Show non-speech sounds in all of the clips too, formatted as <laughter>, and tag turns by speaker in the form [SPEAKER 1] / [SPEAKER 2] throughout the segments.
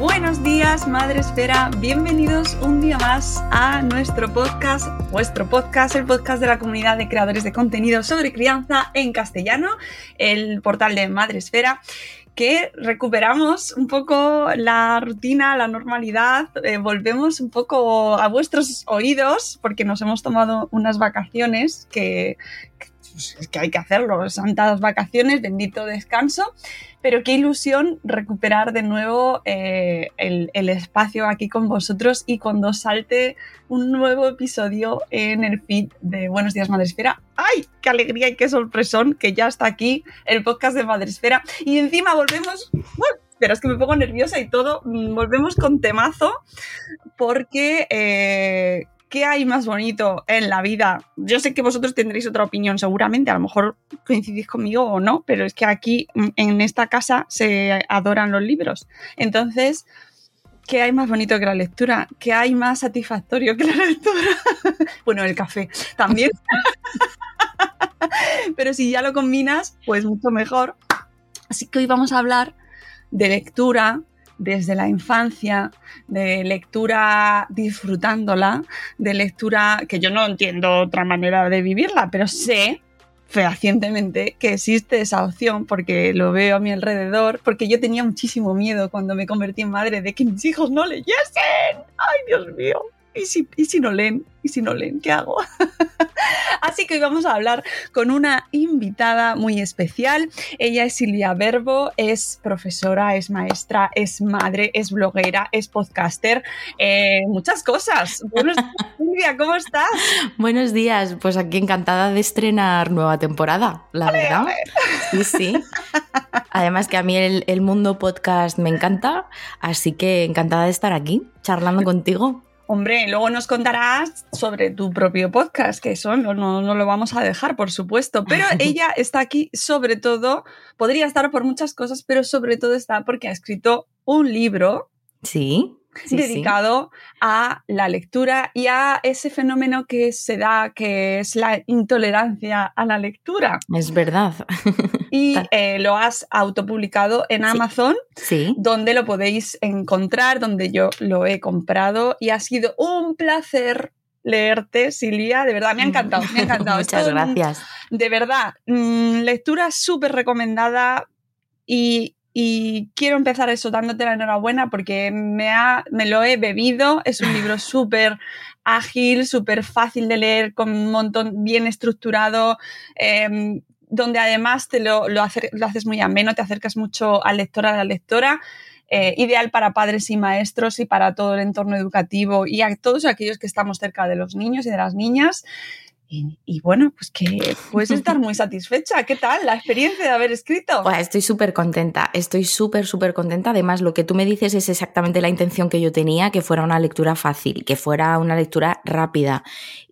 [SPEAKER 1] Buenos días, Madre Esfera. Bienvenidos un día más a nuestro podcast, vuestro podcast, el podcast de la comunidad de creadores de contenido sobre crianza en castellano, el portal de Madre Esfera que recuperamos un poco la rutina, la normalidad, eh, volvemos un poco a vuestros oídos porque nos hemos tomado unas vacaciones que, pues, es que hay que hacerlo, santas vacaciones, bendito descanso, pero qué ilusión recuperar de nuevo eh, el, espacio aquí con vosotros y cuando salte un nuevo episodio en el feed de Buenos Días Madresfera. ¡Ay, qué alegría y qué sorpresón que ya está aquí el podcast de Madresfera! Y encima volvemos... Bueno, pero es que me pongo nerviosa y todo. mm, Volvemos con temazo porque eh, ¿qué hay más bonito en la vida? Yo sé que vosotros tendréis otra opinión seguramente, a lo mejor coincidís conmigo o no, pero es que aquí mm, en esta casa se adoran los libros. Entonces, ¿qué hay más bonito que la lectura? ¿Qué hay más satisfactorio que la lectura? <laughs> bueno, el café también. <laughs> pero si ya lo combinas, pues mucho mejor. Así que hoy vamos a hablar de lectura desde la infancia, de lectura disfrutándola, de lectura que yo no entiendo otra manera de vivirla, pero sé fehacientemente que existe esa opción porque lo veo a mi alrededor, porque yo tenía muchísimo miedo cuando me convertí en madre de que mis hijos no leyesen. ¡Ay, Dios mío! ¿Y si, y si no leen? ¿Y si no leen? ¿Qué hago? <laughs> Así que hoy vamos a hablar con una invitada muy especial. Ella es Silvia Verbo, es profesora, es maestra, es madre, es bloguera, es podcaster, eh, muchas cosas. Buenos días, <laughs> Silvia, ¿cómo estás?
[SPEAKER 2] Buenos días, pues aquí encantada de estrenar nueva temporada, la
[SPEAKER 1] Ale,
[SPEAKER 2] verdad.
[SPEAKER 1] ale.
[SPEAKER 2] Sí, sí. Además que a mí el, el mundo podcast me encanta, así que encantada de estar aquí charlando contigo.
[SPEAKER 1] Hombre, luego nos contarás sobre tu propio podcast, que eso no, no, no lo vamos a dejar, por supuesto. Pero <laughs> ella está aquí sobre todo, podría estar por muchas cosas, pero sobre todo está porque ha escrito un libro
[SPEAKER 2] Sí. Sí, sí.
[SPEAKER 1] dedicado a la lectura y a ese fenómeno que se da, que es la intolerancia a la lectura.
[SPEAKER 2] Es verdad.
[SPEAKER 1] Y <laughs> eh, lo has autopublicado en. Amazon,
[SPEAKER 2] Sí.
[SPEAKER 1] donde lo podéis encontrar, donde yo lo he comprado y ha sido un placer leerte, Silvia. De verdad, me ha encantado, me ha <laughs> encantado.
[SPEAKER 2] Muchas
[SPEAKER 1] un-
[SPEAKER 2] gracias.
[SPEAKER 1] de verdad, mm, lectura súper recomendada y, y quiero empezar eso dándote la enhorabuena porque me, ha, me lo he bebido. Es un libro <laughs> súper ágil, súper fácil de leer, con un montón bien estructurado. em, donde además te lo, lo, lo haces muy ameno, te acercas mucho al lector, a la lectora, eh, ideal para padres y maestros y para todo el entorno educativo y a todos aquellos que estamos cerca de los niños y de las niñas. Y, bueno, pues que puedes estar muy satisfecha. ¿Qué tal la experiencia de haber escrito?
[SPEAKER 2] Buah, estoy súper contenta, estoy súper, súper contenta. Además, lo que tú me dices es exactamente la intención que yo tenía, que fuera una lectura fácil, que fuera una lectura rápida.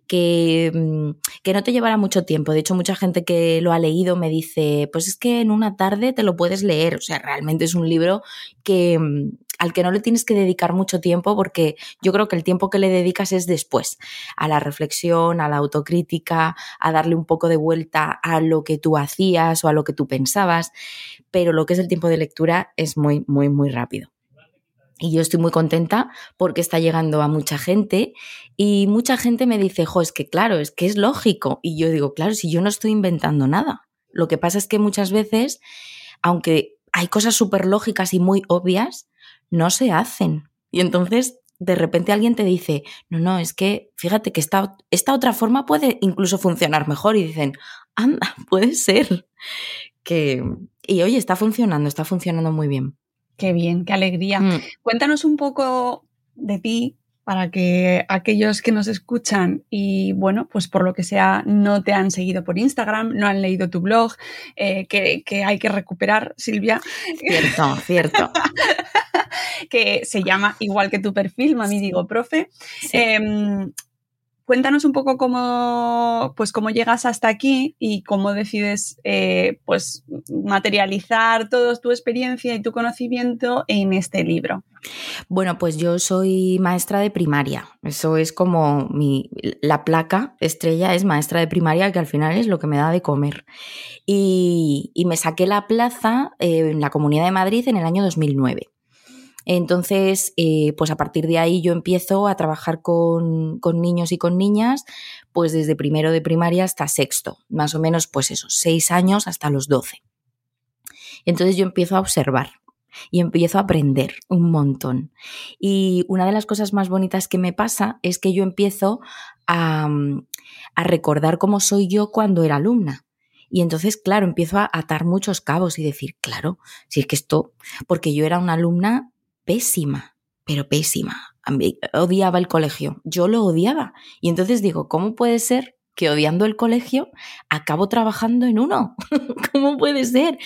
[SPEAKER 2] Que, mm, que no te llevará mucho tiempo. De hecho, mucha gente que lo ha leído me dice, pues es que en una tarde te lo puedes leer. O sea, realmente es un libro que, mm, al que no le tienes que dedicar mucho tiempo porque yo creo que el tiempo que le dedicas es después, a la reflexión, a la autocrítica, a darle un poco de vuelta a lo que tú hacías o a lo que tú pensabas, pero lo que es el tiempo de lectura es muy, muy, muy rápido. Y yo estoy muy contenta porque está llegando a mucha gente y mucha gente me dice, jo, es que claro, es que es lógico. Y yo digo, claro, si yo no estoy inventando nada. Lo que pasa es que muchas veces, aunque hay cosas súper lógicas y muy obvias, no se hacen. Y entonces de repente alguien te dice, no, no, es que fíjate que esta, esta otra forma puede incluso funcionar mejor y dicen, anda, <laughs> puede ser. Que, y oye, está funcionando, está funcionando muy bien.
[SPEAKER 1] Qué bien, qué alegría.
[SPEAKER 2] Mm.
[SPEAKER 1] Cuéntanos un poco de ti para que aquellos que nos escuchan y, bueno, pues por lo que sea, no te han seguido por Instagram, no han leído tu blog, eh, que, que hay que recuperar, Silvia.
[SPEAKER 2] Cierto, cierto. <laughs>
[SPEAKER 1] que se llama igual que tu perfil, mami digo profe.
[SPEAKER 2] Sí.
[SPEAKER 1] Em, cuéntanos un poco cómo, pues, cómo llegas hasta aquí y cómo decides eh, pues, materializar toda tu experiencia y tu conocimiento en este libro.
[SPEAKER 2] Bueno, pues yo soy maestra de primaria. Eso es como mi, la placa estrella es maestra de primaria, que al final es lo que me da de comer. Y, y me saqué la plaza eh, en la Comunidad de Madrid en el año 2009. Entonces, eh, pues a partir de ahí yo empiezo a trabajar con, con, niños y con niñas, pues desde primero de primaria hasta sexto, más o menos pues esos seis años hasta los doce. Entonces yo empiezo a observar y empiezo a aprender un montón. Y una de las cosas más bonitas que me pasa es que yo empiezo a, a recordar cómo soy yo cuando era alumna. Y entonces, claro, empiezo a atar muchos cabos y decir, claro, si es que esto, porque yo era una alumna pésima, pero pésima. Odiaba el colegio. Yo lo odiaba. Y entonces digo, ¿cómo puede ser que odiando el colegio acabo trabajando en uno? <laughs> ¿Cómo puede ser?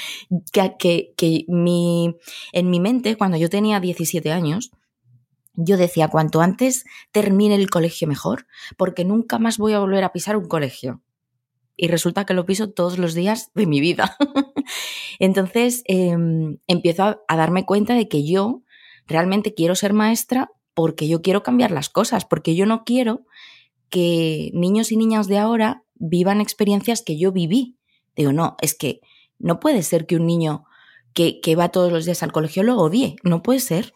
[SPEAKER 2] Que, que, mi, en mi mente, cuando yo tenía 17 años, yo decía, cuanto antes termine el colegio mejor, porque nunca más voy a volver a pisar un colegio. Y resulta que lo piso todos los días de mi vida. <laughs> Entonces eh, empiezo a darme cuenta de que yo realmente quiero ser maestra porque yo quiero cambiar las cosas, porque yo no quiero que niños y niñas de ahora vivan experiencias que yo viví. Digo, no, es que no puede ser que un niño que, que va todos los días al colegio lo odie, no puede ser.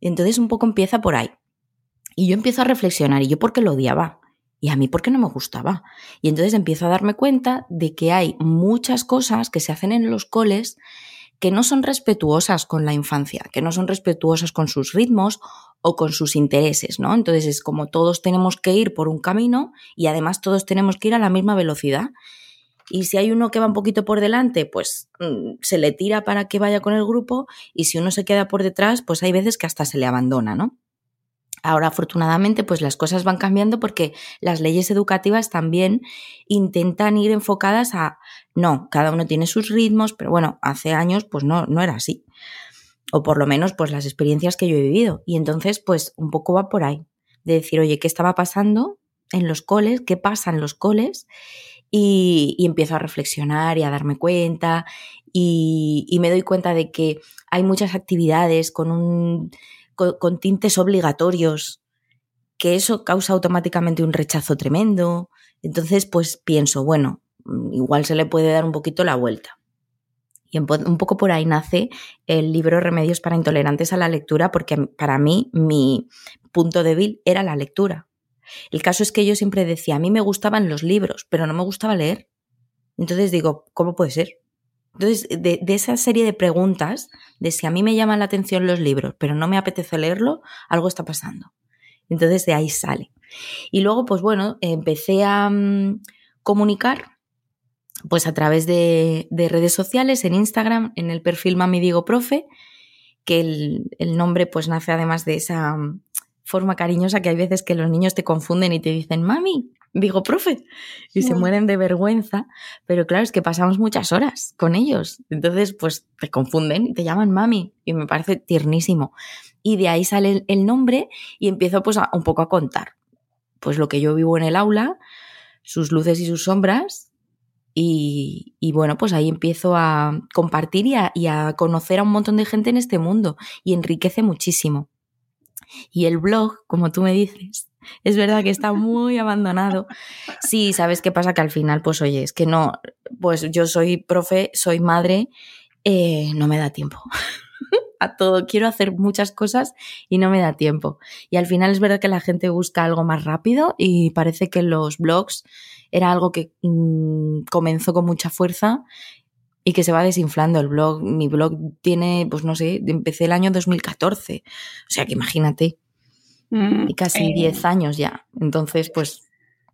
[SPEAKER 2] Entonces un poco empieza por ahí. Y yo empiezo a reflexionar, ¿y yo por qué lo odiaba? Y a mí por qué no me gustaba. Y entonces empiezo a darme cuenta de que hay muchas cosas que se hacen en los coles que no son respetuosas con la infancia, que no son respetuosas con sus ritmos o con sus intereses, ¿no? Entonces es como todos tenemos que ir por un camino y además todos tenemos que ir a la misma velocidad. Y si hay uno que va un poquito por delante, pues mm, se le tira para que vaya con el grupo y si uno se queda por detrás, pues hay veces que hasta se le abandona, ¿no? Ahora, afortunadamente, pues las cosas van cambiando porque las leyes educativas también intentan ir enfocadas a, no, cada uno tiene sus ritmos, pero bueno, hace años pues no, no era así. O por lo menos pues las experiencias que yo he vivido. Y entonces pues un poco va por ahí, de decir, oye, ¿qué estaba pasando en los coles? ¿Qué pasa en los coles? Y, y empiezo a reflexionar y a darme cuenta y, y me doy cuenta de que hay muchas actividades con un con, tintes obligatorios, que eso causa automáticamente un rechazo tremendo. Entonces, pues pienso, bueno, igual se le puede dar un poquito la vuelta. Y un poco por ahí nace el libro Remedios para Intolerantes a la Lectura, porque para mí mi punto débil era la lectura. El caso es que yo siempre decía, a mí me gustaban los libros, pero no me gustaba leer. Entonces digo, ¿cómo puede ser? Entonces, de, esa serie de preguntas, de si a mí me llaman la atención los libros, pero no me apetece leerlo, algo está pasando. Entonces, de ahí sale. Y luego, pues bueno, empecé a um, comunicar pues a través de, de, redes sociales, en Instagram, en el perfil Mami Digo Profe, que el, nombre pues nace además de esa um, forma cariñosa que hay veces que los niños te confunden y te dicen, mami, digo, profe, y se mueren de vergüenza, pero claro, es que pasamos muchas horas con ellos, entonces pues te confunden y te llaman mami, y me parece tiernísimo. Y de ahí sale el nombre y empiezo pues a, un poco a contar. pues lo que yo vivo en el aula, sus luces y sus sombras. Y, y bueno, pues ahí empiezo a compartir y a, y a conocer a un montón de gente en este mundo y enriquece muchísimo. Y el blog, como tú me dices, es verdad que está muy <laughs> abandonado. Sí, ¿sabes qué pasa? Que al final, pues oye, es que no, pues yo soy profe, soy madre, eh, no me da tiempo. <laughs> a todo, quiero hacer muchas cosas y no me da tiempo. Y al final es verdad que la gente busca algo más rápido y parece que los blogs era algo que mm, comenzó con mucha fuerza y que se va desinflando el blog. Mi blog tiene, pues no sé, empecé el año 2014. O sea que imagínate.
[SPEAKER 1] Mm,
[SPEAKER 2] Y casi
[SPEAKER 1] eh,
[SPEAKER 2] 10 años ya. Entonces, pues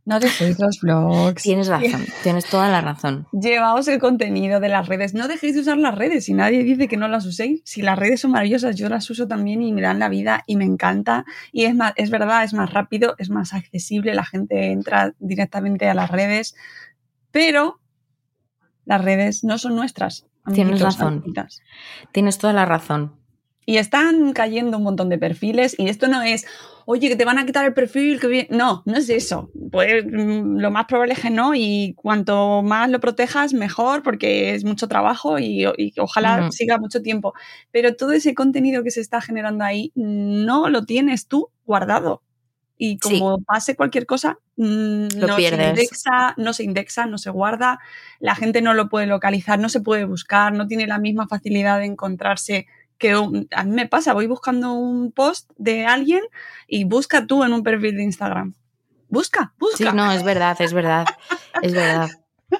[SPEAKER 1] No dejéis <laughs> los blogs.
[SPEAKER 2] tienes <laughs> razón, tienes toda la razón.
[SPEAKER 1] Llevaos el contenido de las redes. No dejéis de usar las redes. Si nadie dice que no las uséis, si las redes son maravillosas, yo las uso también y me dan la vida y me encanta. Y es más, es verdad, es más rápido, es más accesible. La gente entra directamente a las redes. Pero las redes no son nuestras.
[SPEAKER 2] Tienes razón.
[SPEAKER 1] amiguitas.
[SPEAKER 2] Tienes toda la razón.
[SPEAKER 1] Y están cayendo un montón de perfiles y esto no es, oye, que te van a quitar el perfil, que bien. No, no es eso. Pues mm, lo más probable es que no y cuanto más lo protejas, mejor porque es mucho trabajo y, y ojalá siga mucho tiempo. Pero todo ese contenido que se está generando ahí no lo tienes tú guardado. Y
[SPEAKER 2] Sí.
[SPEAKER 1] como pase cualquier cosa, mm, no se indexa, no se indexa, no se guarda, la gente no lo puede localizar, no se puede buscar, no tiene la misma facilidad de encontrarse que un- a mí me pasa, voy buscando un post de alguien y busca tú en un perfil de Instagram. Busca,
[SPEAKER 2] Sí,
[SPEAKER 1] busca.
[SPEAKER 2] no, es verdad, es verdad. Es verdad.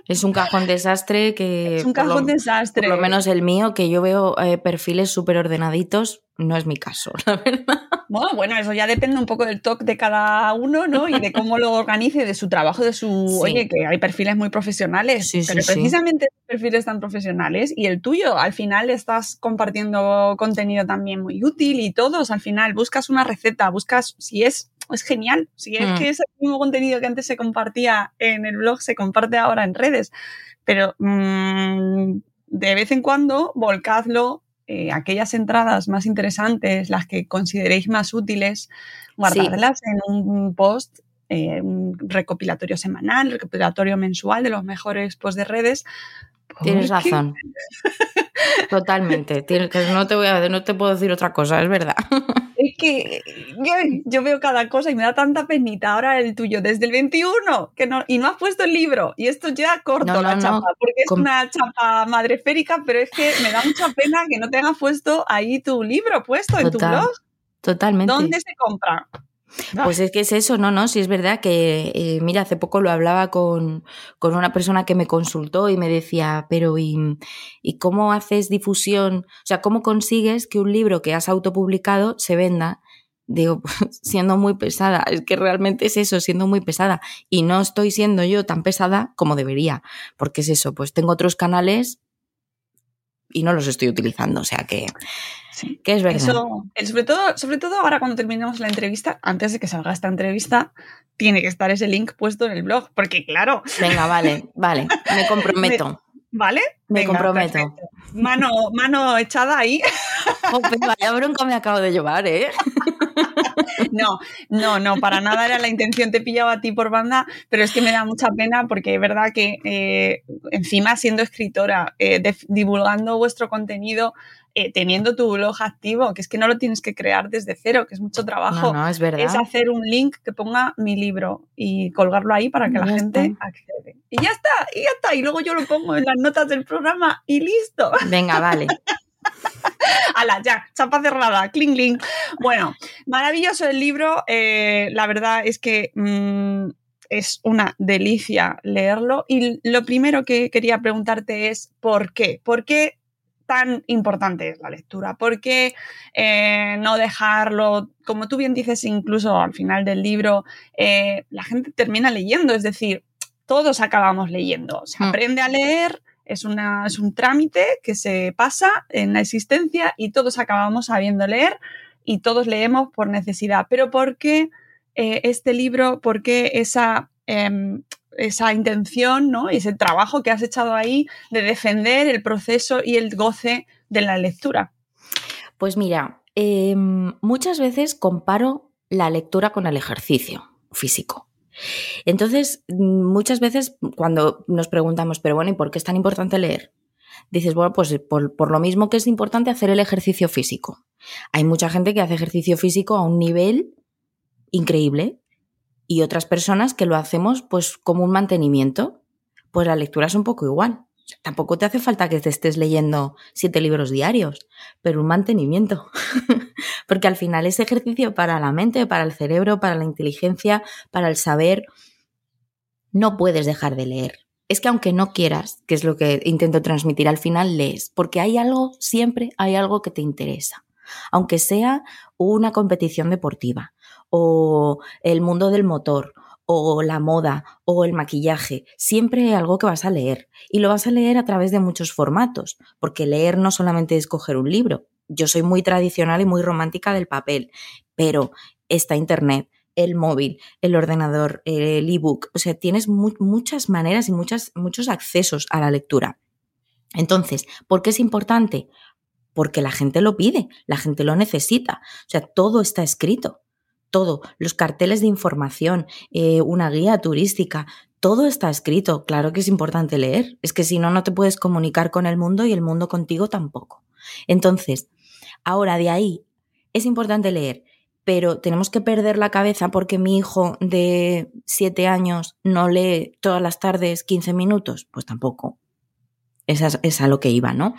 [SPEAKER 2] Es un cajón desastre que.
[SPEAKER 1] es un
[SPEAKER 2] por lo-
[SPEAKER 1] cajón desastre.
[SPEAKER 2] Por lo menos el mío, que yo veo eh, perfiles súper ordenaditos, no es mi caso, <laughs> la verdad.
[SPEAKER 1] Bueno, bueno, eso ya depende un poco del toque de cada uno, ¿no? Y de cómo lo organice, de su trabajo, de su...
[SPEAKER 2] Sí.
[SPEAKER 1] Oye, que hay perfiles muy profesionales,
[SPEAKER 2] Sí, sí,
[SPEAKER 1] pero
[SPEAKER 2] sí.
[SPEAKER 1] precisamente perfiles tan profesionales y el tuyo, al final estás compartiendo contenido también muy útil y todos, al final, buscas una receta, buscas, si es, es genial, si es
[SPEAKER 2] Mm.
[SPEAKER 1] que ese mismo contenido que antes se compartía en el blog se comparte ahora en redes, pero mm, de vez en cuando volcadlo eh, aquellas entradas más interesantes, las que consideréis más útiles, guardarlas en un post, eh, un recopilatorio semanal, recopilatorio mensual de los mejores posts de redes.
[SPEAKER 2] Tienes razón. Totalmente. Tienes- que no, te voy a, no te puedo decir otra cosa, es verdad. <laughs>
[SPEAKER 1] Es que yo, yo veo cada cosa y me da tanta penita. Ahora el tuyo, desde el 21, que no, y no has puesto el libro. Y esto ya corto
[SPEAKER 2] No, no,
[SPEAKER 1] la chapa, porque es
[SPEAKER 2] Com-
[SPEAKER 1] una chapa madreférica, pero es que me da mucha pena que no tengas puesto ahí tu libro puesto en tu blog.
[SPEAKER 2] Totalmente.
[SPEAKER 1] ¿Dónde se compra?
[SPEAKER 2] Pues es que es eso, no, no, sí es verdad que, eh, mira, hace poco lo hablaba con, con una persona que me consultó y me decía, pero ¿y, ¿y cómo haces difusión? O sea, ¿cómo consigues que un libro que has autopublicado se venda? Digo, <laughs> siendo muy pesada, es que realmente es eso, siendo muy pesada. Y no estoy siendo yo tan pesada como debería, porque es eso, pues tengo otros canales y no los estoy utilizando, o sea que,
[SPEAKER 1] Sí.
[SPEAKER 2] que es verdad.
[SPEAKER 1] Eso, sobre, todo, sobre todo ahora cuando terminemos la entrevista, antes de que salga esta entrevista, tiene que estar ese link puesto en el blog, porque claro,
[SPEAKER 2] Venga, vale, vale, me comprometo. <laughs>
[SPEAKER 1] ¿vale?
[SPEAKER 2] Me comprometo.
[SPEAKER 1] perfecto. Mano, mano echada ahí.
[SPEAKER 2] Jope, vaya bronca me acabo de llevar, ¿eh? <laughs> <laughs>
[SPEAKER 1] No, no, no, para nada era la intención, te pillaba a ti por banda, pero es que me da mucha pena porque es verdad que eh, encima siendo escritora, eh, divulgando vuestro contenido, eh, teniendo tu blog activo, que es que no lo tienes que crear desde cero, que es mucho trabajo.
[SPEAKER 2] No, no, es verdad.
[SPEAKER 1] es hacer un link que ponga mi libro y colgarlo ahí para que la gente
[SPEAKER 2] está.
[SPEAKER 1] accede. Y ya está, y ya está. Y luego yo lo pongo en las notas del programa y listo.
[SPEAKER 2] Venga, vale. <laughs> <laughs>
[SPEAKER 1] Ala, ya, chapa cerrada, cling, cling. Bueno, maravilloso el libro. eh, la verdad es que mm, es una delicia leerlo. Y lo primero que quería preguntarte es ¿por qué? ¿Por qué tan importante es la lectura? ¿Por qué eh, no dejarlo? Como tú bien dices, incluso al final del libro, eh, la gente termina leyendo, es decir, todos acabamos leyendo. Se
[SPEAKER 2] Mm.
[SPEAKER 1] aprende a leer, es, un trámite que se pasa en la existencia y todos acabamos sabiendo leer y todos leemos por necesidad. Pero ¿por qué eh, este libro, por qué esa, em, esa intención, ¿no? ese trabajo que has echado ahí de defender el proceso y el goce de la lectura?
[SPEAKER 2] Pues mira, em, muchas veces comparo la lectura con el ejercicio. físico. Entonces, muchas veces cuando nos preguntamos, pero bueno, ¿y por qué es tan importante leer? Dices, bueno, pues por, lo mismo que es importante hacer el ejercicio físico. Hay mucha gente que hace ejercicio físico a un nivel increíble y otras personas que lo hacemos pues como un mantenimiento. Pues la lectura es un poco igual. Tampoco te hace falta que te estés leyendo siete libros diarios, pero un mantenimiento. <laughs> Porque al final es ejercicio para la mente, para el cerebro, para la inteligencia, para el saber. No puedes dejar de leer. Es que aunque no quieras, que es lo que intento transmitir, al final lees, porque hay algo, siempre hay algo que te interesa. Aunque sea una competición deportiva, o el mundo del motor, o la moda o el maquillaje, siempre algo que vas a leer y lo vas a leer a través de muchos formatos, porque leer no solamente es coger un libro. Yo soy muy tradicional y muy romántica del papel, pero está internet, el móvil, el ordenador, el ebook, o sea, tienes muchas maneras y muchas, muchos accesos a la lectura. Entonces, ¿por qué es importante? Porque la gente lo pide, la gente lo necesita, o sea, todo está escrito todo, los carteles de información, eh, una guía turística, todo está escrito. Claro que es importante leer, es que si no, no te puedes comunicar con el mundo y el mundo contigo tampoco. Entonces, ahora de ahí, es importante leer, pero tenemos que perder la cabeza porque mi hijo de 7 años no lee todas las tardes 15 minutos. Pues tampoco. Esa es a lo que iba, ¿no?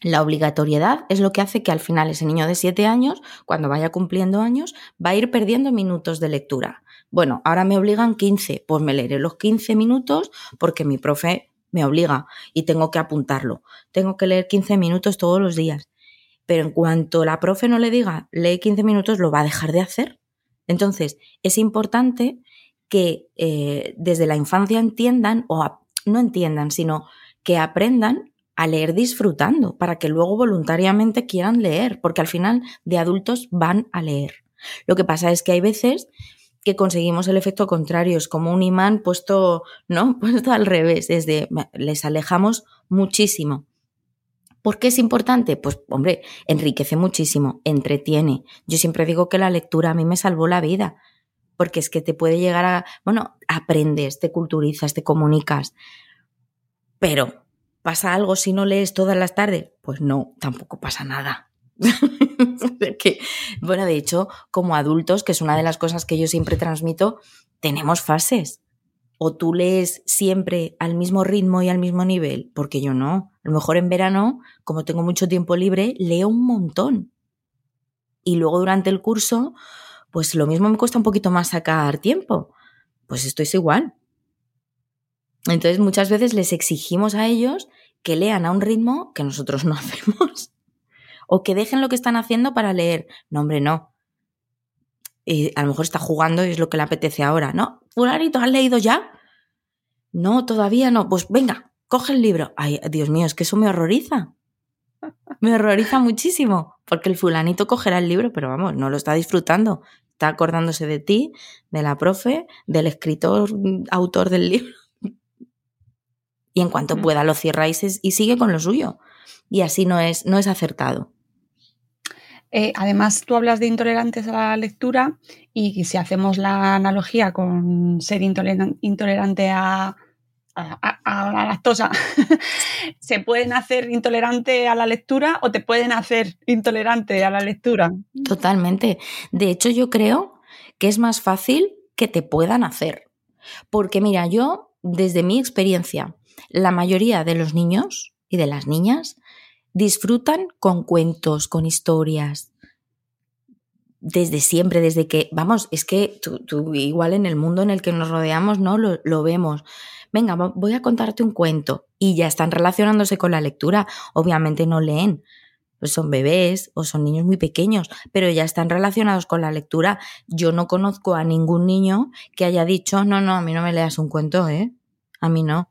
[SPEAKER 2] La obligatoriedad es lo que hace que al final ese niño de 7 años, cuando vaya cumpliendo años, va a ir perdiendo minutos de lectura. Bueno, ahora me obligan 15, pues me leeré los 15 minutos porque mi profe me obliga y tengo que apuntarlo. Tengo que leer 15 minutos todos los días. Pero en cuanto la profe no le diga, lee 15 minutos, lo va a dejar de hacer. Entonces, es importante que eh, desde la infancia entiendan, o no entiendan, sino que aprendan a leer disfrutando, para que luego voluntariamente quieran leer, porque al final de adultos van a leer. Lo que pasa es que hay veces que conseguimos el efecto contrario, es como un imán puesto, ¿no? <laughs> Puesto al revés, desde les alejamos muchísimo. ¿Por qué es importante? Pues, hombre, enriquece muchísimo, entretiene. Yo siempre digo que la lectura a mí me salvó la vida, porque es que te puede llegar a, bueno, aprendes, te culturizas, te comunicas, pero ¿Pasa algo si no lees todas las tardes? Pues no, tampoco pasa nada. <laughs> bueno, de hecho, como adultos, que es una de las cosas que yo siempre transmito, tenemos fases. O tú lees siempre al mismo ritmo y al mismo nivel, porque yo no. A lo mejor en verano, como tengo mucho tiempo libre, leo un montón. Y luego durante el curso, pues lo mismo me cuesta un poquito más sacar tiempo. Pues esto es igual. Entonces muchas veces les exigimos a ellos que lean a un ritmo que nosotros no <laughs> hacemos. o que dejen lo que están haciendo para leer. No, hombre, no. Y a lo mejor está jugando y es lo que le apetece ahora. No, fulanito, ¿has leído ya? No, todavía no. Pues venga, coge el libro. Ay, Dios mío, es que eso me horroriza. Me horroriza muchísimo. Porque el fulanito cogerá el libro, pero vamos, no lo está disfrutando. Está acordándose de ti, de la profe, del escritor, autor del libro y en cuanto pueda lo cierráis y sigue con lo suyo. Y así no es, no es acertado.
[SPEAKER 1] Eh, además, tú hablas de intolerantes a la lectura y si hacemos la analogía con ser intolerante a, a, la lactosa, <laughs> ¿se pueden hacer intolerante a la lectura o te pueden hacer intolerante a la lectura?
[SPEAKER 2] Totalmente. De hecho, yo creo que es más fácil que te puedan hacer. Porque mira, yo, desde mi experiencia, la mayoría de los niños y de las niñas disfrutan con cuentos, con historias. Desde siempre, desde que, vamos, es que tú, igual en el mundo en el que nos rodeamos, ¿no? Lo, vemos. Venga, voy a contarte un cuento. Y ya están relacionándose con la lectura. Obviamente no leen, pues son bebés o son niños muy pequeños, pero ya están relacionados con la lectura. Yo no conozco a ningún niño que haya dicho, no, no, a mí no me leas un cuento, ¿eh? A mí no.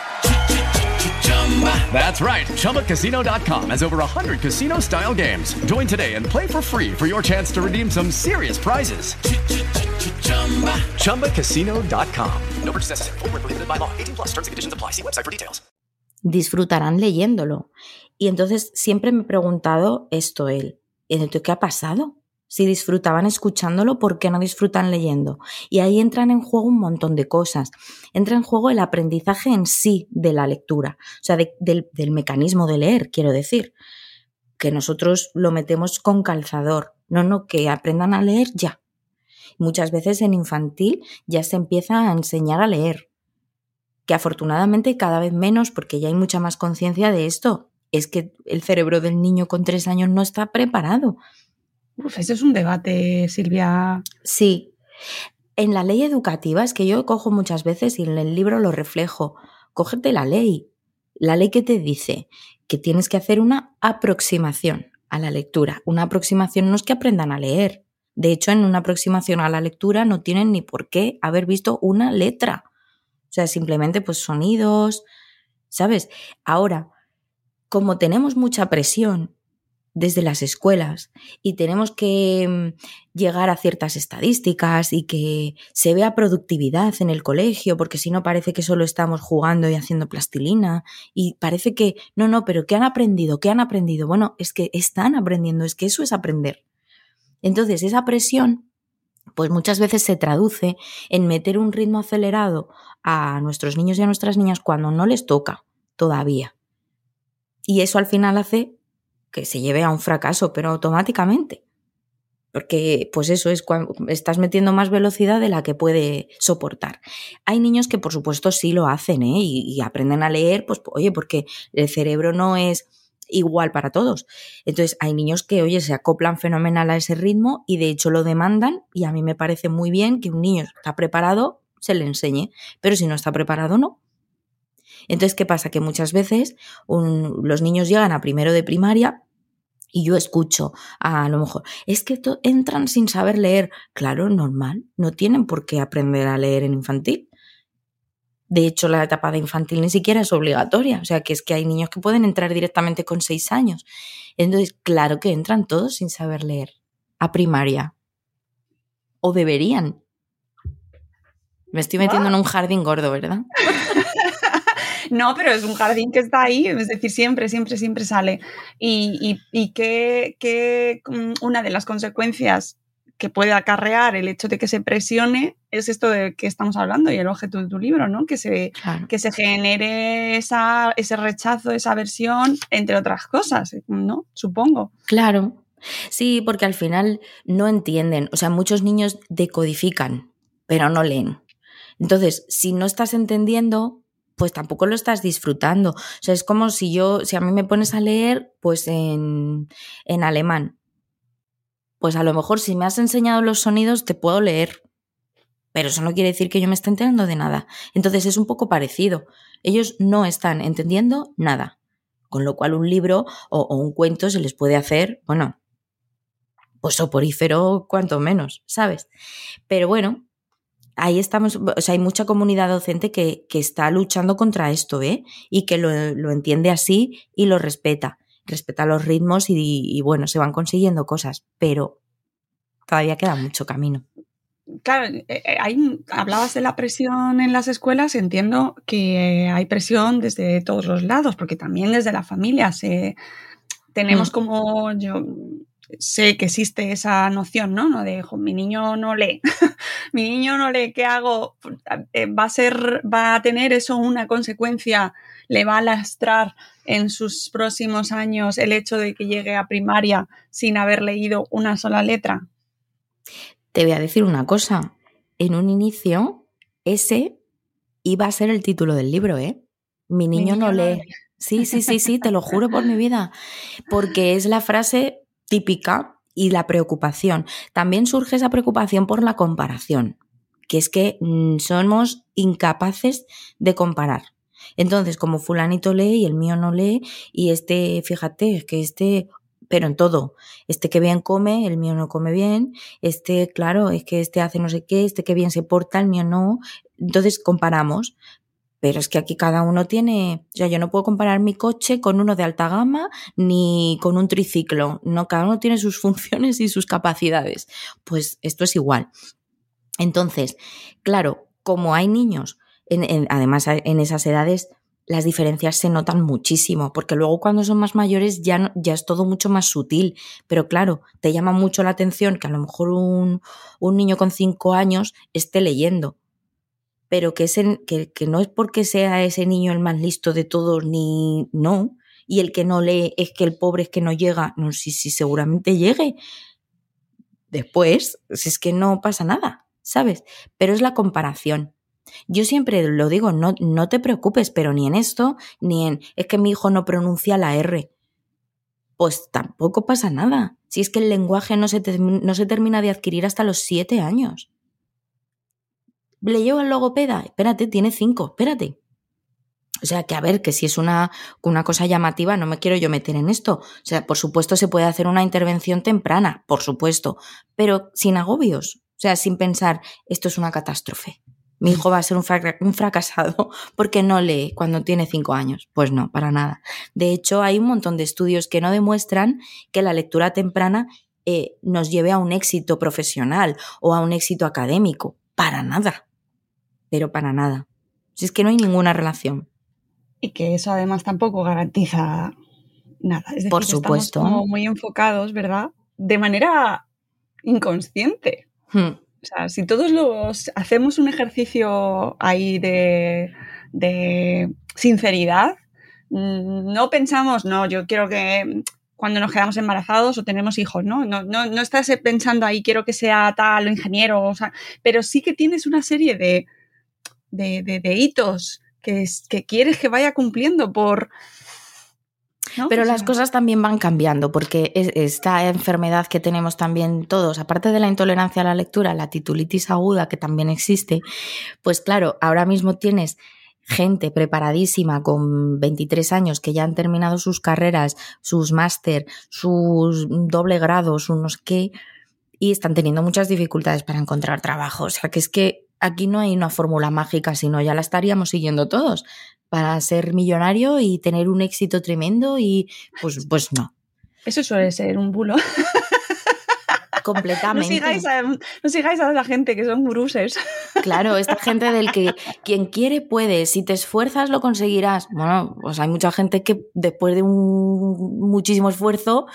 [SPEAKER 3] That's right. ChumbaCasino.com has over 100 casino style games. Join today and play for free for your chance to redeem some serious prizes. ChumbaCasino.com.
[SPEAKER 4] No purchase necessary. Were prohibited by law. 18 plus. Terms and conditions apply. See website for details.
[SPEAKER 2] disfrutarán leyéndolo. Y entonces siempre me he preguntado esto él, ¿entonces qué ha pasado? Si disfrutaban escuchándolo, ¿por qué no disfrutan leyendo? Y ahí entran en juego un montón de cosas. Entra en juego el aprendizaje en sí de la lectura, o sea, de- del, del mecanismo de leer, quiero decir. Que nosotros lo metemos con calzador. No, no, que aprendan a leer ya. Muchas veces en infantil ya se empieza a enseñar a leer que afortunadamente cada vez menos, porque ya hay mucha más conciencia de esto, es que el cerebro del niño con tres años no está preparado.
[SPEAKER 1] Uf, ese es un debate, Silvia.
[SPEAKER 2] Sí. En la ley educativa es que yo cojo muchas veces y en el libro lo reflejo. Cógete la ley. La ley que te dice que tienes que hacer una aproximación a la lectura. Una aproximación no es que aprendan a leer. De hecho, en una aproximación a la lectura no tienen ni por qué haber visto una letra. O sea, simplemente pues sonidos, ¿sabes? Ahora, como tenemos mucha presión desde las escuelas y tenemos que mm, llegar a ciertas estadísticas y que se vea productividad en el colegio, porque si no parece que solo estamos jugando y haciendo plastilina y parece que no, no, pero ¿qué han aprendido? ¿Qué han aprendido? Bueno, es que están aprendiendo, es que eso es aprender. Entonces, esa presión pues muchas veces se traduce en meter un ritmo acelerado a nuestros niños y a nuestras niñas cuando no les toca todavía. Y eso al final hace que se lleve a un fracaso, pero automáticamente. Porque, pues eso es cuando estás metiendo más velocidad de la que puede soportar. Hay niños que, por supuesto, sí lo hacen, ¿eh? Y, y aprenden a leer, pues, oye, porque el cerebro no es igual para todos. Entonces, hay niños que, oye, se acoplan fenomenal a ese ritmo y de hecho lo demandan y a mí me parece muy bien que un niño está preparado, se le enseñe, pero si no está preparado, no. Entonces, ¿qué pasa? Que muchas veces un- los niños llegan a primero de primaria y yo escucho a, lo mejor, es que entran sin saber leer. Claro, normal, no tienen por qué aprender a leer en infantil. De hecho, la etapa de infantil ni siquiera es obligatoria. O sea, que es que hay niños que pueden entrar directamente con seis años. Entonces, claro que entran todos sin saber leer a primaria. O deberían. Me estoy metiendo en un jardín gordo, ¿verdad? <laughs>
[SPEAKER 1] No, pero es un jardín que está ahí, es decir, siempre, siempre, siempre sale. Y, y, y que, que mm, una de las consecuencias que puede acarrear el hecho de que se presione es esto de que estamos hablando y el objeto de tu libro, ¿no? Que se,
[SPEAKER 2] Claro.
[SPEAKER 1] que se genere esa, ese rechazo, esa aversión, entre otras cosas, ¿no? Supongo.
[SPEAKER 2] Claro. Sí, porque al final no entienden. O sea, muchos niños decodifican, pero no leen. Entonces, si no estás entendiendo, pues tampoco lo estás disfrutando. O sea, es como si yo, si a mí me pones a leer, pues en, en alemán. Pues a lo mejor si me has enseñado los sonidos, te puedo leer. Pero eso no quiere decir que yo me esté enterando de nada. Entonces es un poco parecido. Ellos no están entendiendo nada. Con lo cual un libro o, o un cuento se les puede hacer, bueno, pues soporífero cuanto menos, ¿sabes? Pero bueno, ahí estamos, o sea, hay mucha comunidad docente que, que está luchando contra esto, ¿eh? Y que lo, lo entiende así y lo respeta. Respeta los ritmos y, y bueno, se van consiguiendo cosas, pero todavía queda mucho camino.
[SPEAKER 1] Claro, eh, eh, hay, hablabas de la presión en las escuelas, entiendo que hay presión desde todos los lados, porque también desde la familia se, tenemos
[SPEAKER 2] Mm.
[SPEAKER 1] como, yo sé que existe esa noción, ¿no? ¿no? De, "Jo, mi niño no lee, <laughs> mi niño no lee, ¿qué hago? Eh, Va a ser, va a tener eso una consecuencia, le va a lastrar en sus próximos años el hecho de que llegue a primaria sin haber leído una sola letra.
[SPEAKER 2] Te voy a decir una cosa. En un inicio, ese iba a ser el título del libro, ¿eh? Mi niño,
[SPEAKER 1] niño
[SPEAKER 2] no
[SPEAKER 1] no
[SPEAKER 2] lee.
[SPEAKER 1] lee.
[SPEAKER 2] Sí, sí, sí, sí, te lo juro por mi vida. Porque es la frase típica y la preocupación. También surge esa preocupación por la comparación, que es que mm, somos incapaces de comparar. Entonces, como fulanito lee y el mío no lee, y este, fíjate, es que este, pero en todo, este que bien come, el mío no come bien, este, claro, es que este hace no sé qué, este que bien se porta, el mío no. Entonces comparamos, pero es que aquí cada uno tiene, o sea, yo no puedo comparar mi coche con uno de alta gama ni con un triciclo. No, cada uno tiene sus <laughs> funciones y sus capacidades. Pues esto es igual. Entonces, claro, como hay niños, además en esas edades las diferencias se notan muchísimo, porque luego cuando son más mayores ya, ya es todo mucho más sutil, pero claro, te llama mucho la atención que a lo mejor un, un niño con cinco años esté leyendo, pero que, que, no es porque sea ese niño el más listo de todos, ni no, y el que no lee es que el pobre es que no llega, no sé si, seguramente llegue después, si es que no pasa nada, ¿sabes? Pero es la comparación. Yo siempre lo digo, no, no te preocupes, pero ni en esto, ni en es que mi hijo no pronuncia la R. Pues tampoco pasa nada. Si es que el lenguaje no se, no se termina de adquirir hasta los siete años. ¿Le llevo al logopeda? Espérate, tiene cinco, espérate. O sea, que a ver, que si es una, una cosa llamativa, no me quiero yo meter en esto. O sea, por supuesto se puede hacer una intervención temprana, por supuesto, pero sin agobios. O sea, sin pensar, esto es una catástrofe. Mi hijo va a ser un, fracasado <laughs> porque no lee cuando tiene cinco años. Pues no, para nada. De hecho, hay un montón de estudios que no demuestran que la lectura temprana eh, nos lleve a un éxito profesional o a un éxito académico. Para nada pero para nada. Si es que no hay ninguna relación.
[SPEAKER 1] Y que eso además tampoco garantiza nada. Es decir,
[SPEAKER 2] Por supuesto.
[SPEAKER 1] Estamos como muy enfocados, ¿verdad? De manera inconsciente.
[SPEAKER 2] Hmm.
[SPEAKER 1] O sea, si todos los hacemos un ejercicio ahí de, de sinceridad, mm, no pensamos, no, yo quiero que cuando nos quedamos embarazados o tenemos hijos, ¿no? No, no, no estás pensando ahí, quiero que sea tal o ingeniero, o sea, pero sí que tienes una serie de, de, hitos que, que quieres que vaya cumpliendo por...
[SPEAKER 2] Pero las cosas también van cambiando, porque esta enfermedad que tenemos también todos, aparte de la intolerancia a la lectura, la titulitis aguda que también existe, pues claro, ahora mismo tienes gente preparadísima con 23 años que ya han terminado sus carreras, sus máster, sus doble grados, unos que, y están teniendo muchas dificultades para encontrar trabajo. O sea, que es que aquí no hay una fórmula mágica, sino ya la estaríamos siguiendo todos para ser millonario y tener un éxito tremendo y pues, pues no.
[SPEAKER 1] Eso suele ser un bulo. <laughs>
[SPEAKER 2] Completamente.
[SPEAKER 1] No sigáis, a, no sigáis, a, la gente que son guruses.
[SPEAKER 2] Claro, esta <laughs> gente del que quien quiere puede, si te esfuerzas lo conseguirás. Bueno, pues hay mucha gente que después de un muchísimo esfuerzo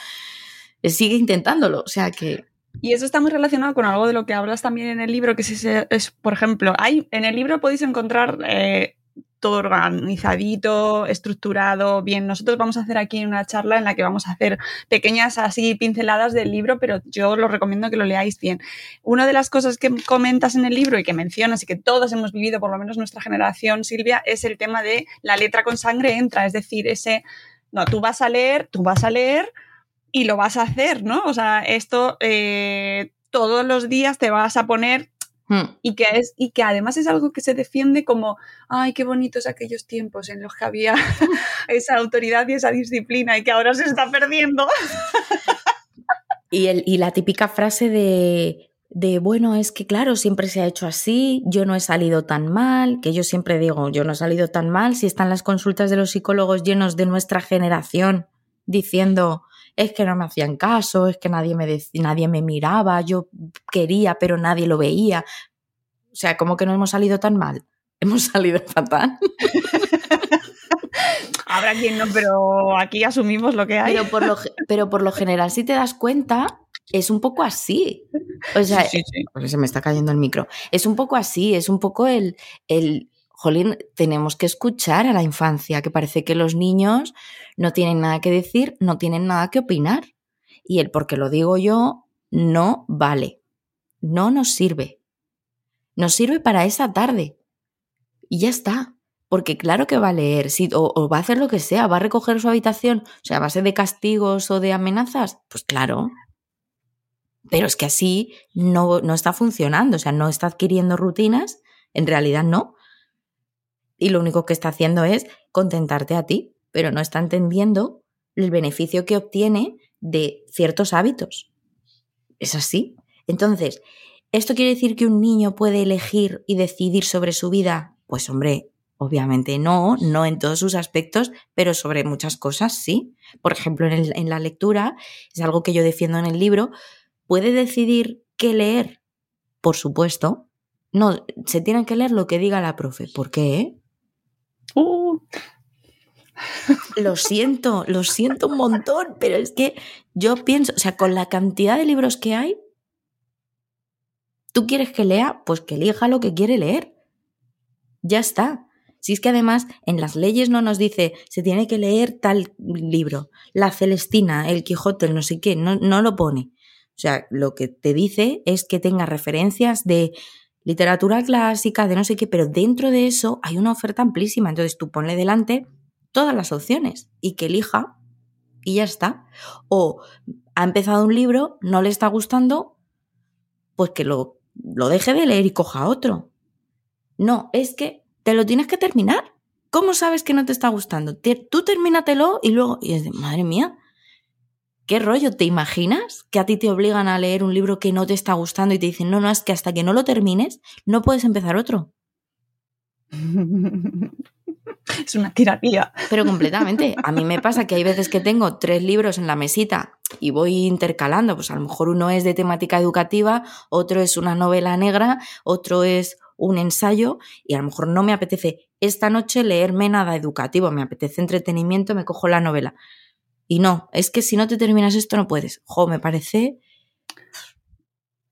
[SPEAKER 2] sigue intentándolo, o sea que
[SPEAKER 1] y eso está muy relacionado con algo de lo que hablas también en el libro, que es, por ejemplo, hay, en el libro podéis encontrar eh, todo organizadito, estructurado, bien. Nosotros vamos a hacer aquí una charla en la que vamos a hacer pequeñas así pinceladas del libro, pero yo os recomiendo que lo leáis bien. Una de las cosas que comentas en el libro y que mencionas y que todos hemos vivido, por lo menos nuestra generación, Silvia, es el tema de la letra con sangre entra, es decir, ese, no, tú vas a leer, tú vas a leer y lo vas a hacer, ¿no? O sea, esto eh, todos los días te vas a poner hmm. y, que es, y que además es algo que se defiende como, ay, qué bonitos aquellos tiempos en los que había <laughs> esa autoridad y esa disciplina y que ahora se está perdiendo.
[SPEAKER 2] y, el, y la típica frase de, de, bueno, es que claro, siempre se ha hecho así, yo no he salido tan mal, que yo siempre digo, yo no he salido tan mal, si están las consultas de los psicólogos llenos de nuestra generación diciendo, es que no me hacían caso, es que nadie me, nadie me miraba, yo quería, pero nadie lo veía. O sea, como que no hemos salido tan mal. <laughs> Hemos salido fatal. <laughs>
[SPEAKER 1] Habrá quien no, pero aquí asumimos lo que hay.
[SPEAKER 2] Pero por lo, pero por lo general, si te das cuenta, es un poco así. O sea, se me está cayendo el micro. Es un poco así, es un poco el, el jolín, tenemos que escuchar a la infancia, que parece que los niños no tienen nada que decir, no tienen nada que opinar. Y el porque lo digo yo no vale. No nos sirve. Nos sirve para esa tarde. Y ya está. Porque claro que va a leer, sí, o, o va a hacer lo que sea, va a recoger su habitación, o sea, a base de castigos o de amenazas, pues claro. Pero es que así no, no está funcionando, o sea, no está adquiriendo rutinas, en realidad no. Y lo único que está haciendo es contentarte a ti, pero no está entendiendo el beneficio que obtiene de ciertos hábitos. Es así. Entonces, ¿esto quiere decir que un niño puede elegir y decidir sobre su vida? Pues hombre, obviamente no, no en todos sus aspectos, pero sobre muchas cosas sí. Por ejemplo, en, la lectura, es algo que yo defiendo en el libro, ¿puede decidir qué leer? Por supuesto. No, se tiene que leer lo que diga la profe. ¿Por qué?
[SPEAKER 1] Uh,
[SPEAKER 2] Lo siento, lo siento un montón, pero es que yo pienso, o sea, con la cantidad de libros que hay, ¿tú quieres que lea? Pues que elija lo que quiere leer. Ya está. Si es que además en las leyes no nos dice se tiene que leer tal libro, la Celestina, el Quijote, el no sé qué, no, no lo pone. O sea, lo que te dice es que tenga referencias de literatura clásica, de no sé qué, pero dentro de eso hay una oferta amplísima. Entonces tú ponle delante todas las opciones y que elija y ya está. O ha empezado un libro, no le está gustando, pues que lo, lo deje de leer y coja otro. No, es que te lo tienes que terminar. ¿Cómo sabes que no te está gustando? Tú termínatelo y luego, y es de, madre mía, ¿qué rollo? ¿Te imaginas que a ti te obligan a leer un libro que no te está gustando y te dicen, no, no, es que hasta que no lo termines, no puedes empezar otro?
[SPEAKER 1] es una tiranía.
[SPEAKER 2] Pero completamente. A mí me pasa que hay veces que tengo tres libros en la mesita y voy intercalando. Pues a lo mejor uno es de temática educativa, otro es una novela negra, otro es un ensayo y a lo mejor no me apetece esta noche leerme nada educativo, me apetece entretenimiento, me cojo la novela. Y no, es que si no te terminas esto no puedes. Jo, me parece...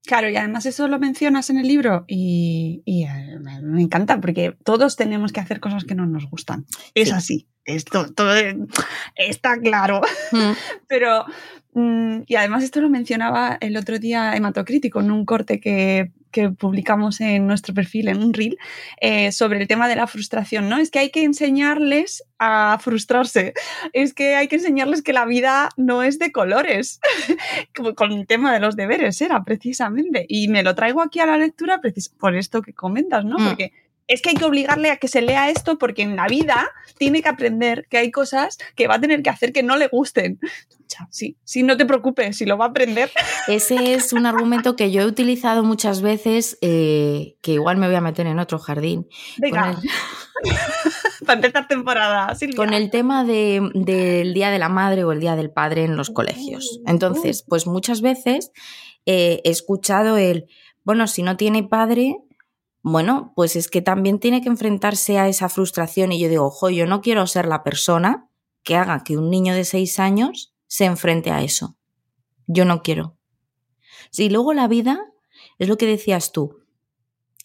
[SPEAKER 1] Claro, y además eso lo mencionas en el libro y, y, eh, me me encanta porque todos tenemos que hacer cosas que no nos gustan. Es
[SPEAKER 2] Sí.
[SPEAKER 1] así, esto todo eh, está claro.
[SPEAKER 2] Mm, <laughs>
[SPEAKER 1] Pero, mm, y además esto lo mencionaba el otro día Hematocrítico en un corte que, que publicamos en nuestro perfil, en un reel, eh, sobre el tema de la frustración, ¿no? Es que hay que enseñarles a frustrarse, es que hay que enseñarles que la vida no es de colores, <laughs> como con el tema de los deberes era precisamente, y me lo traigo aquí a la lectura precis- por esto que comentas, ¿no?
[SPEAKER 2] Mm.
[SPEAKER 1] Porque es que hay que obligarle a que se lea esto porque en la vida tiene que aprender que hay cosas que va a tener que hacer que no le gusten. Sí, sí, no te preocupes, si lo va a aprender.
[SPEAKER 2] Ese es un argumento que yo he utilizado muchas veces, eh, que igual me voy a meter en otro jardín.
[SPEAKER 1] Venga,
[SPEAKER 2] Con el- <laughs>
[SPEAKER 1] para empezar temporada, Silvia.
[SPEAKER 2] con el tema de- del Día de la Madre o el Día del Padre en los colegios. Entonces, pues muchas veces eh, he escuchado el, bueno, si no tiene padre, bueno, pues es que también tiene que enfrentarse a esa frustración y yo digo, ojo, yo no quiero ser la persona que haga que un niño de seis años se enfrente a eso. Yo no quiero. Si luego la vida, es lo que decías tú,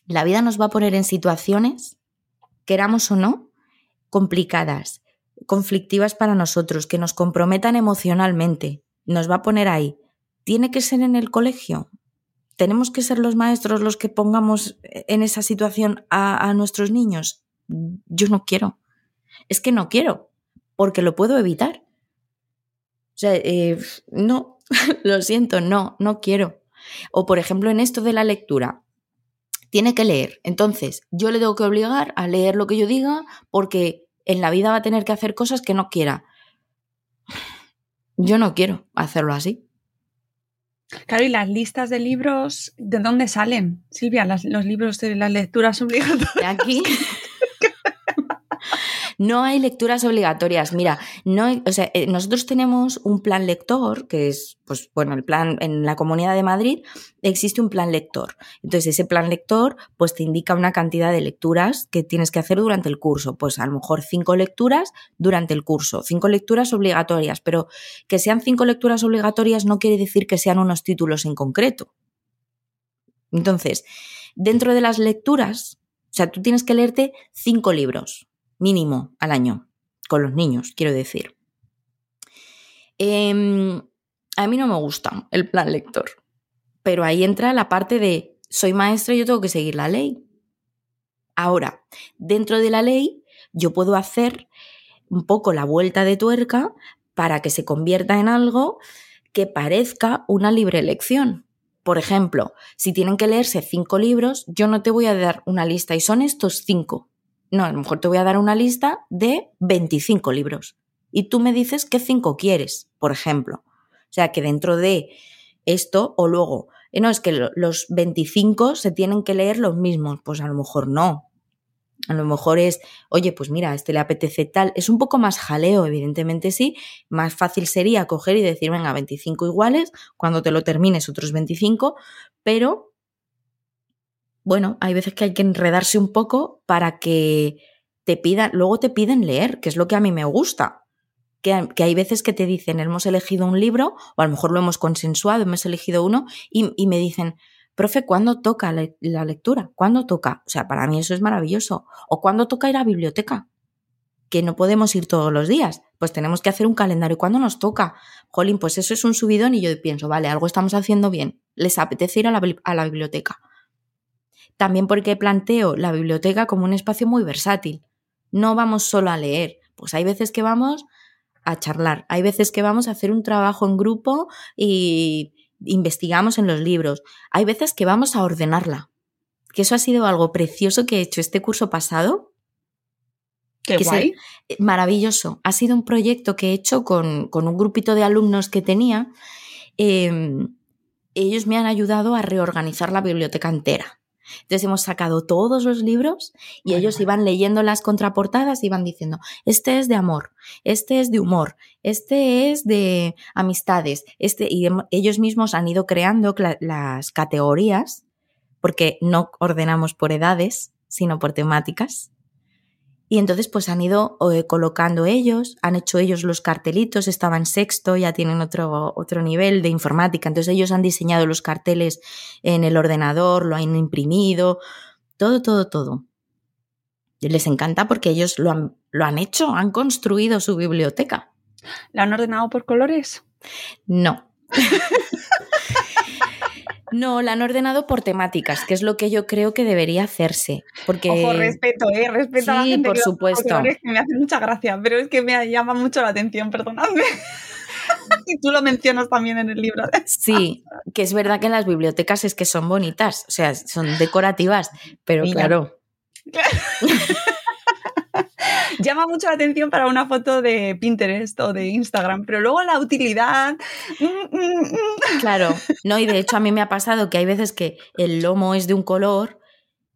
[SPEAKER 2] la vida nos va a poner en situaciones, queramos o no, complicadas, conflictivas para nosotros, que nos comprometan emocionalmente. Nos va a poner ahí. ¿Tiene que ser en el colegio? ¿Tenemos que ser los maestros los que pongamos en esa situación a, a nuestros niños? Yo no quiero. Es que no quiero, porque lo puedo evitar. O sea, eh, no, <laughs> lo siento, no, no quiero. O por ejemplo, en esto de la lectura, tiene que leer. Entonces, yo le tengo que obligar a leer lo que yo diga porque en la vida va a tener que hacer cosas que no quiera. Yo no quiero hacerlo así.
[SPEAKER 1] Claro, y las listas de libros, ¿de dónde salen? Silvia, las- los libros de las lecturas <laughs> obligatorias.
[SPEAKER 2] De aquí. No hay lecturas obligatorias. Mira, no hay- o sea, eh, nosotros tenemos un plan lector, que es, pues bueno, el plan en la Comunidad de Madrid existe un plan lector. Entonces, ese plan lector, pues te indica una cantidad de lecturas que tienes que hacer durante el curso. Pues a lo mejor cinco lecturas durante el curso, cinco lecturas obligatorias, pero que sean cinco lecturas obligatorias no quiere decir que sean unos títulos en concreto. Entonces, dentro de las lecturas, o sea, tú tienes que leerte cinco libros, mínimo, al año, con los niños, quiero decir. Em, a mí no me gusta el plan lector, pero ahí entra la parte de soy maestra y yo tengo que seguir la ley. Ahora, dentro de la ley, yo puedo hacer un poco la vuelta de tuerca para que se convierta en algo que parezca una libre elección. Por ejemplo, si tienen que leerse cinco libros, yo no te voy a dar una lista y son estos cinco. No, a lo mejor te voy a dar una lista de 25 libros. Y tú me dices qué cinco quieres, por ejemplo. O sea, que dentro de esto, o luego, eh, no, es que los 25 se tienen que leer los mismos. Pues a lo mejor no. A lo mejor es, oye, pues mira, este le apetece tal. Es un poco más jaleo, evidentemente sí. Más fácil sería coger y decir, venga, 25 iguales, cuando te lo termines otros 25, pero bueno, hay veces que hay que enredarse un poco para que te pidan, luego te piden leer, que es lo que a mí me gusta. Que, hay veces que te dicen, hemos elegido un libro, o a lo mejor lo hemos consensuado, hemos elegido uno, y, y me dicen, profe, ¿cuándo toca la, lectura? ¿Cuándo toca? O sea, para mí eso es maravilloso. ¿O cuándo toca ir a biblioteca? Que no podemos ir todos los días. Pues tenemos que hacer un calendario. ¿Cuándo nos toca? Jolín, pues eso es un subidón y yo pienso, vale, algo estamos haciendo bien. Les apetece ir a la biblioteca. También porque planteo la biblioteca como un espacio muy versátil. No vamos solo a leer. Pues hay veces que vamos a charlar. Hay veces que vamos a hacer un trabajo en grupo y, investigamos en los libros. Hay veces que vamos a ordenarla. Que eso ha sido algo precioso que he hecho este curso pasado.
[SPEAKER 1] Qué guay.
[SPEAKER 2] Eh, maravilloso. Ha sido un proyecto que he hecho con, con un grupito de alumnos que tenía. Em, ellos me han ayudado a reorganizar la biblioteca entera. Entonces hemos sacado todos los libros y ellos iban leyendo las contraportadas y iban diciendo, este es de amor, este es de humor, este es de amistades, este, y ellos mismos han ido creando las categorías, porque no ordenamos por edades, sino por temáticas. Y entonces pues han ido eh, colocando ellos, han hecho ellos los cartelitos, estaban sexto, ya tienen otro, otro nivel de informática, entonces ellos han diseñado los carteles en el ordenador, lo han imprimido, todo, todo, todo. Les encanta porque ellos lo han, lo han hecho, han construido su biblioteca.
[SPEAKER 1] ¿La han ordenado por colores?
[SPEAKER 2] No. <laughs> No, la han ordenado por temáticas, que es lo que yo creo que debería hacerse. Porque...
[SPEAKER 1] Ojo, respeto, ¿eh? Respeto a la gente
[SPEAKER 2] por supuesto.
[SPEAKER 1] Que me hace mucha gracia, pero es que me llama mucho la atención, perdonadme. <laughs> y tú lo mencionas también en el libro.
[SPEAKER 2] sí, que es verdad que en las bibliotecas es que son bonitas, o sea, son decorativas, pero claro. <laughs>
[SPEAKER 1] llama mucho la atención para una foto de Pinterest o de Instagram, pero luego la utilidad. Mm, mm, mm.
[SPEAKER 2] Claro, no, y de hecho a mí me ha pasado que hay veces que el lomo es de un color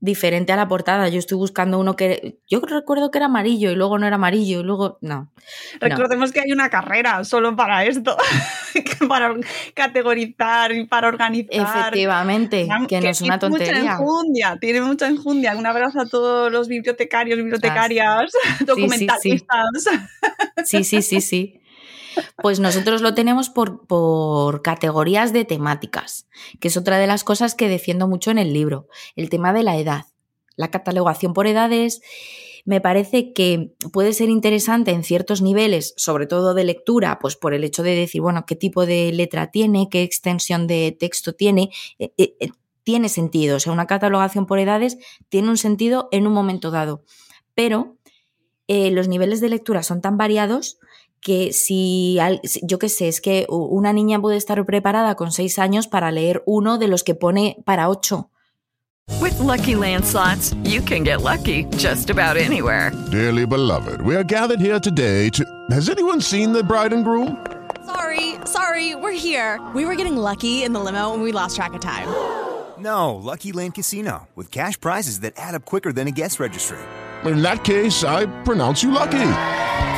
[SPEAKER 2] diferente a la portada. Yo estoy buscando uno que yo recuerdo que era amarillo y luego no era amarillo y luego no.
[SPEAKER 1] Recordemos que hay una carrera solo para esto, <laughs> para categorizar y para organizar.
[SPEAKER 2] Efectivamente, que, no es una tontería.
[SPEAKER 1] Tiene mucha enjundia, tiene mucha enjundia. Un abrazo a todos los bibliotecarios, bibliotecarias, documentalistas.
[SPEAKER 2] Sí, sí, sí, sí. Pues nosotros lo tenemos por, por, categorías de temáticas, que es otra de las cosas que defiendo mucho en el libro, el tema de la edad. La catalogación por edades me parece que puede ser interesante en ciertos niveles, sobre todo de lectura, pues por el hecho de decir, bueno, qué tipo de letra tiene, qué extensión de texto tiene, eh, eh, eh, tiene sentido. O sea, una catalogación por edades tiene un sentido en un momento dado. Pero los niveles de lectura son tan variados que si, yo qué sé, es que una niña puede estar preparada con seis años para leer uno de los que pone para ocho.
[SPEAKER 5] With lucky landslots, you can get lucky just about anywhere.
[SPEAKER 6] Dearly beloved, we are gathered here today to. Has anyone seen the bride and groom?
[SPEAKER 7] Sorry, sorry, we're here. We were getting lucky in the limo and we lost track of time.
[SPEAKER 8] No, Lucky Land Casino, with cash prizes that add up quicker than a guest registry.
[SPEAKER 6] In that case, I pronounce you lucky.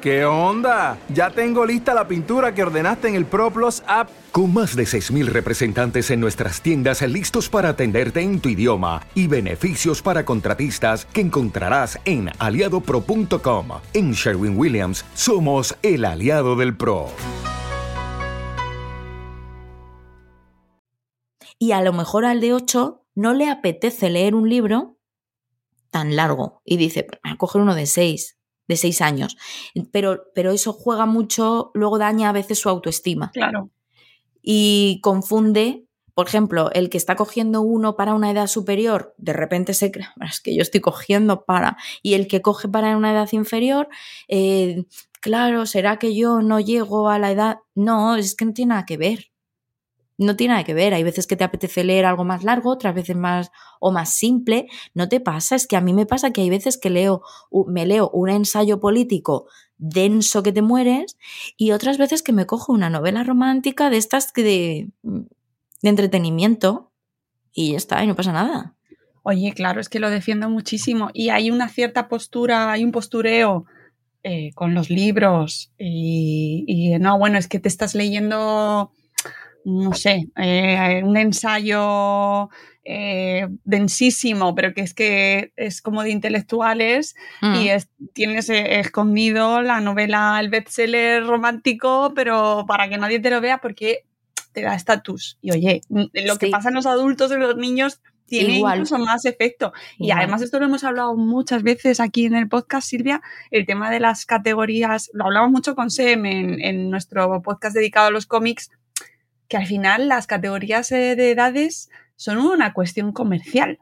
[SPEAKER 9] ¿Qué onda? Ya tengo lista la pintura que ordenaste en el ProPlus app.
[SPEAKER 10] Con más de 6.000 representantes en nuestras tiendas listos para atenderte en tu idioma y beneficios para contratistas que encontrarás en aliadopro.com. En Sherwin Williams somos el aliado del PRO.
[SPEAKER 2] Y a lo mejor al de 8 no le apetece leer un libro tan largo y dice, "Pues voy a coger uno de seis, de seis años. Pero, pero eso juega mucho, luego daña a veces su autoestima.
[SPEAKER 1] Claro.
[SPEAKER 2] Y confunde, por ejemplo, el que está cogiendo uno para una edad superior, de repente se cree, "Ah, es que yo estoy cogiendo para, y el que coge para una edad inferior, eh, claro, ¿será que yo no llego a la edad? No, es que no tiene nada que ver. No tiene nada que ver. Hay veces que te apetece leer algo más largo, otras veces más o más simple. No te pasa, es que a mí me pasa que hay veces que leo, me leo un ensayo político denso que te mueres y otras veces que me cojo una novela romántica de estas de, de entretenimiento y ya está, y no pasa nada.
[SPEAKER 1] Oye, claro, es que lo defiendo muchísimo. Y hay una cierta postura, hay un postureo eh, con los libros. Y, y, no, bueno, es que te estás leyendo, no sé, eh, un ensayo eh, densísimo, pero que es que es como de intelectuales
[SPEAKER 2] Mm.
[SPEAKER 1] y es- tienes eh, escondido la novela, el bestseller romántico, pero para que nadie te lo vea porque te da estatus. Y oye, lo que pasa en los adultos, en los niños, tiene
[SPEAKER 2] Igual.
[SPEAKER 1] incluso más efecto. Y además esto lo hemos hablado muchas veces aquí en el podcast, Silvia, el tema de las categorías, lo hablamos mucho con Sem en, en nuestro podcast dedicado a los cómics, que al final las categorías eh, de edades son una cuestión comercial.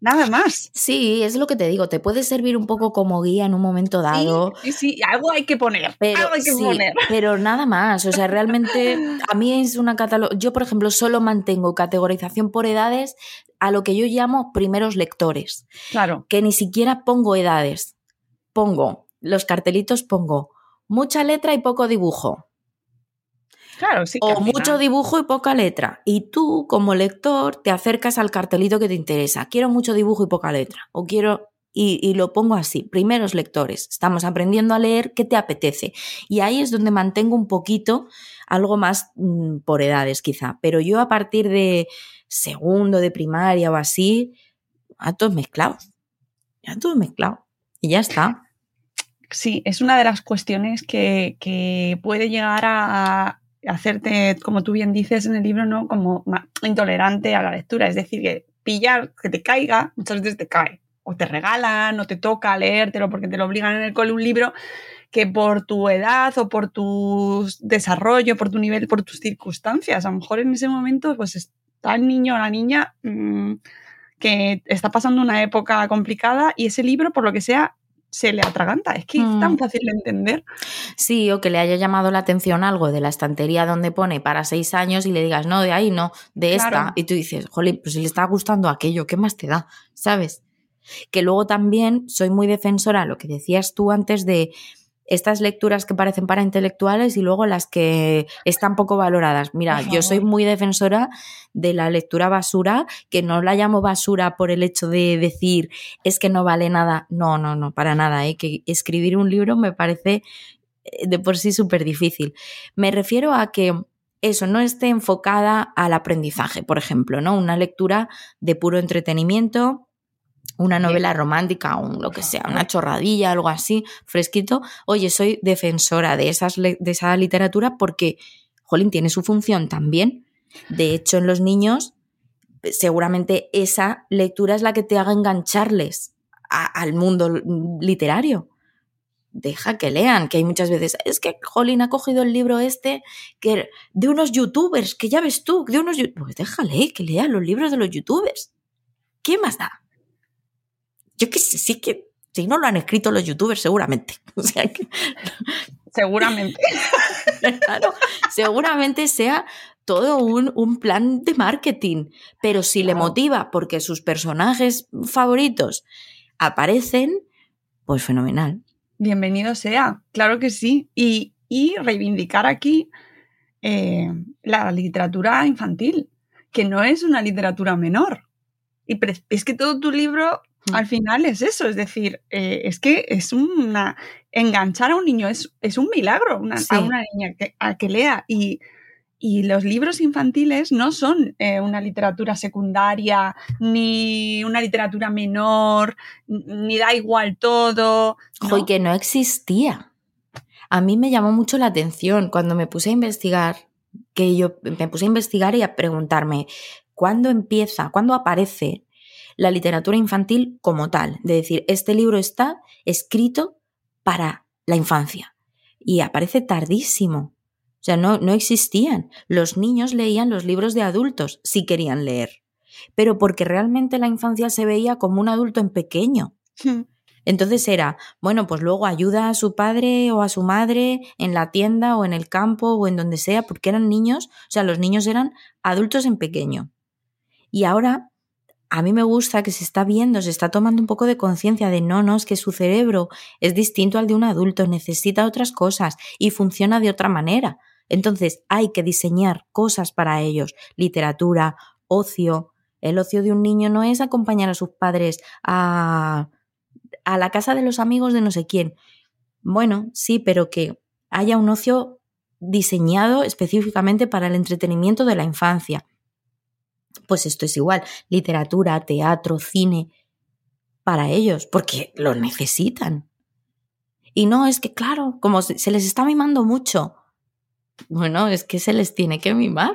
[SPEAKER 1] Nada más.
[SPEAKER 2] Sí, es lo que te digo, te puede servir un poco como guía en un momento dado.
[SPEAKER 1] Sí, sí, algo hay que poner.
[SPEAKER 2] Pero,
[SPEAKER 1] algo hay que
[SPEAKER 2] sí,
[SPEAKER 1] poner. <laughs>
[SPEAKER 2] pero nada más. O sea, realmente <laughs> a mí es una catalogo. Yo, por ejemplo, solo mantengo categorización por edades a lo que yo llamo primeros lectores.
[SPEAKER 1] Claro.
[SPEAKER 2] Que ni siquiera pongo edades. Pongo los cartelitos, pongo mucha letra y poco dibujo.
[SPEAKER 1] Claro, sí. que
[SPEAKER 2] O mucho dibujo y poca letra. Y tú, como lector, te acercas al cartelito que te interesa. Quiero mucho dibujo y poca letra. O quiero. Y, y lo pongo así. Primeros lectores. Estamos aprendiendo a leer qué te apetece. Y ahí es donde mantengo un poquito algo más mm, por edades, quizá. Pero yo a partir de segundo, de primaria o así, a todos mezclados. Ya todos mezclados. Y ya está.
[SPEAKER 1] Sí, es una de las cuestiones que, que puede llegar a hacerte, como tú bien dices en el libro, ¿no? Como intolerante a la lectura. Es decir, que pillar, que te caiga, muchas veces te cae. O te regalan, o te toca leértelo porque te lo obligan en el cole un libro que por tu edad o por tu desarrollo, por tu nivel, por tus circunstancias, a lo mejor en ese momento pues está el niño o la niña mm, que está pasando una época complicada y ese libro, por lo que sea, se le atraganta. Es que es tan
[SPEAKER 2] Mm.
[SPEAKER 1] fácil de entender.
[SPEAKER 2] Sí, o que le haya llamado la atención algo de la estantería donde pone para seis años y le digas, no, de ahí no, de esta. Y tú dices, jolín, pues si le está gustando aquello, ¿qué más te da? ¿Sabes? Que luego también soy muy defensora, lo que decías tú antes de estas lecturas que parecen para intelectuales y luego las que están poco valoradas. Mira, yo soy muy defensora de la lectura basura, que no la llamo basura por el hecho de decir es que no vale nada. No, no, no, para nada. ¿eh? Que escribir un libro me parece eh, de por sí súper difícil. Me refiero a que eso no esté enfocada al aprendizaje, por ejemplo, ¿no? Una lectura de puro entretenimiento, una novela romántica o un- lo que sea, una chorradilla, algo así, fresquito. Oye, soy defensora de, esas, de esa literatura porque, jolín, tiene su función también. De hecho, en los niños, seguramente esa lectura es la que te haga engancharles a- al mundo literario. Deja que lean, que hay muchas veces, es que Jolín ha cogido el libro este que, de unos youtubers, que ya ves tú, de unos. Pues déjale que lea los libros de los youtubers. ¿Qué más da? Yo que sé, sí que si no lo han escrito los youtubers, seguramente. <laughs> O sea que
[SPEAKER 1] Seguramente.
[SPEAKER 2] claro, seguramente sea todo un, un plan de marketing. Pero si le motiva porque sus personajes favoritos aparecen, pues fenomenal.
[SPEAKER 1] Bienvenido sea, claro que sí. Y, y reivindicar aquí eh, la literatura infantil, que no es una literatura menor. Y es que todo tu libro al final es eso, es decir, eh, es que es una... Enganchar a un niño es, es un milagro, una-
[SPEAKER 2] Sí.
[SPEAKER 1] a una niña que, a que lea. Y, y los libros infantiles no son eh, una literatura secundaria, ni una literatura menor, ni da igual todo.
[SPEAKER 2] Y que no existía. A mí me llamó mucho la atención cuando me puse a investigar, que yo me puse a investigar y a preguntarme cuándo empieza, cuándo aparece la literatura infantil como tal, de decir, este libro está escrito para la infancia. Y aparece tardísimo. O sea, no, no existían. Los niños leían los libros de adultos si querían leer, pero porque realmente la infancia se veía como un adulto en pequeño. Entonces era, bueno, pues luego ayuda a su padre o a su madre en la tienda o en el campo o en donde sea, porque eran niños, o sea, los niños eran adultos en pequeño. Y ahora a mí me gusta que se está viendo, se está tomando un poco de conciencia de no, no, es que su cerebro es distinto al de un adulto, necesita otras cosas y funciona de otra manera. Entonces hay que diseñar cosas para ellos, literatura, ocio. El ocio de un niño no es acompañar a sus padres a, a la casa de los amigos de no sé quién. Bueno, sí, pero que haya un ocio diseñado específicamente para el entretenimiento de la infancia pues esto es igual, literatura, teatro, cine, para ellos, porque lo necesitan. Y no, es que claro, como se les está mimando mucho. Bueno, es que se les tiene que mimar.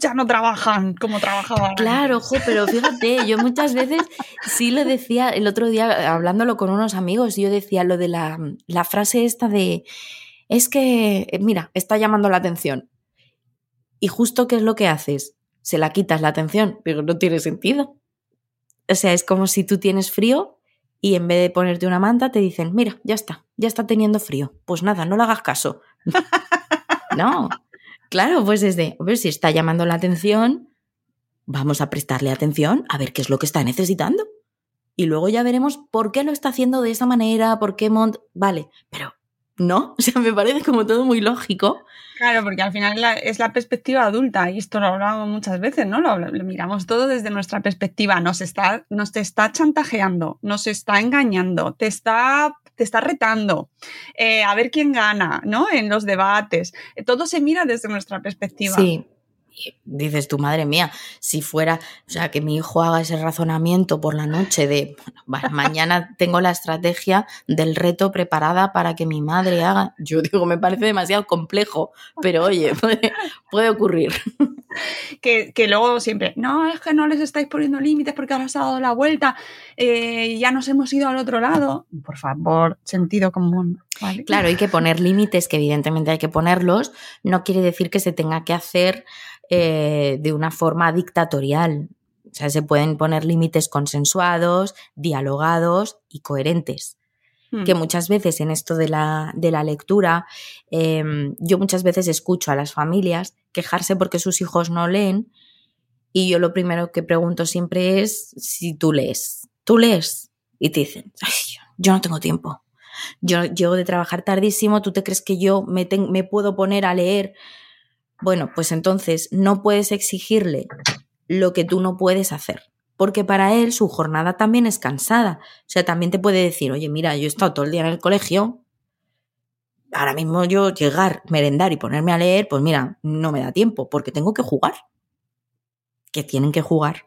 [SPEAKER 1] Ya no trabajan como trabajaban.
[SPEAKER 2] Claro, ojo, pero fíjate, yo muchas veces sí lo decía, el otro día hablándolo con unos amigos, yo decía lo de la, la frase esta de, es que, mira, está llamando la atención. Y justo qué es lo que haces? Se la quitas la atención, pero no tiene sentido. O sea, es como si tú tienes frío y en vez de ponerte una manta te dicen, mira, ya está, ya está teniendo frío. Pues nada, no le hagas caso. <laughs> no, claro, pues desde, ver si está llamando la atención, vamos a prestarle atención a ver qué es lo que está necesitando. Y luego ya veremos por qué lo está haciendo de esa manera, por qué Mont... Vale, pero no, <laughs> o sea, me parece como todo muy lógico.
[SPEAKER 1] Claro, porque al final es la perspectiva adulta y esto lo hablamos muchas veces, ¿no? Lo, miramos todo desde nuestra perspectiva. Nos está, nos te está chantajeando, nos está engañando, te está, te está retando, eh, a ver quién gana, ¿no? En los debates. Todo se mira desde nuestra perspectiva.
[SPEAKER 2] Sí dices tu madre mía, si fuera, o sea, que mi hijo haga ese razonamiento por la noche de, bueno, <laughs> mañana tengo la estrategia del reto preparada para que mi madre haga, yo digo, me parece demasiado complejo, pero oye, <laughs> puede, ocurrir. <laughs>
[SPEAKER 1] Que, luego siempre, no, es que no les estáis poniendo límites porque ahora se ha dado la vuelta, eh, ya nos hemos ido al otro lado. Por favor, sentido común.
[SPEAKER 2] Claro, hay que poner límites, que evidentemente hay que ponerlos, no quiere decir que se tenga que hacer eh, de una forma dictatorial. O sea, se pueden poner límites consensuados, dialogados y coherentes. Hmm. Que muchas veces en esto de la, de la lectura, em, yo muchas veces escucho a las familias quejarse porque sus hijos no leen y yo lo primero que pregunto siempre es si tú lees. ¿Tú lees? Y te dicen, yo no tengo tiempo. Yo llego de trabajar tardísimo, ¿tú te crees que yo me, me puedo poner a leer bueno, pues entonces no puedes exigirle lo que tú no puedes hacer, porque para él su jornada también es cansada. O sea, también te puede decir, oye, mira, yo he estado todo el día en el colegio, ahora mismo yo llegar, merendar y ponerme a leer, pues mira, no me da tiempo, porque tengo que jugar. Que tienen que jugar.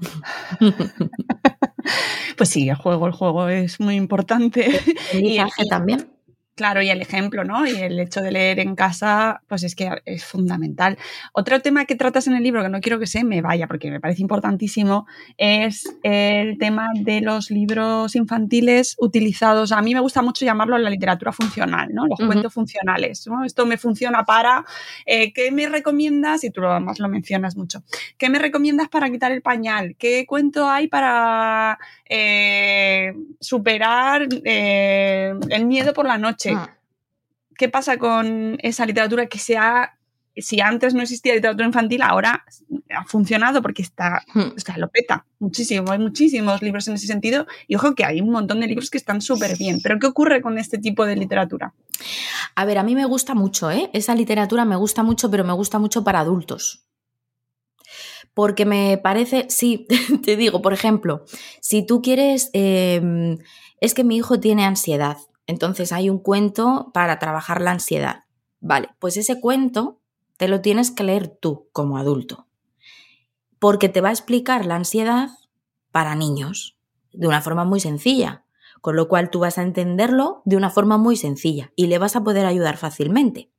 [SPEAKER 2] <laughs>
[SPEAKER 1] pues sí, el juego, el juego es muy importante.
[SPEAKER 2] El <laughs> y, también.
[SPEAKER 1] Claro, y el ejemplo, ¿no? Y el hecho de leer en casa, pues es que es fundamental. Otro tema que tratas en el libro, que no quiero que se me vaya, porque me parece importantísimo, es el tema de los libros infantiles utilizados. A mí me gusta mucho llamarlo la literatura funcional, ¿no? Los cuentos funcionales, ¿no? Esto me funciona para, eh, ¿qué me recomiendas? Y tú lo además lo mencionas mucho. ¿Qué me recomiendas para quitar el pañal? ¿Qué cuento hay para eh, superar eh, el miedo por la noche? Ah. ¿Qué pasa con esa literatura que se ha si antes no existía literatura infantil, ahora ha funcionado porque está, hmm. lo peta muchísimo. Hay muchísimos libros en ese sentido y ojo que hay un montón de libros que están súper bien. Pero ¿qué ocurre con este tipo de literatura?
[SPEAKER 2] A ver, a mí me gusta mucho, ¿eh? Esa literatura me gusta mucho, pero me gusta mucho para adultos. Porque me parece, sí, <laughs> te digo, por ejemplo, si tú quieres, em, es que mi hijo tiene ansiedad, entonces hay un cuento para trabajar la ansiedad. Vale, pues ese cuento te lo tienes que leer tú como adulto, porque te va a explicar la ansiedad para niños de una forma muy sencilla, con lo cual tú vas a entenderlo de una forma muy sencilla y le vas a poder ayudar fácilmente.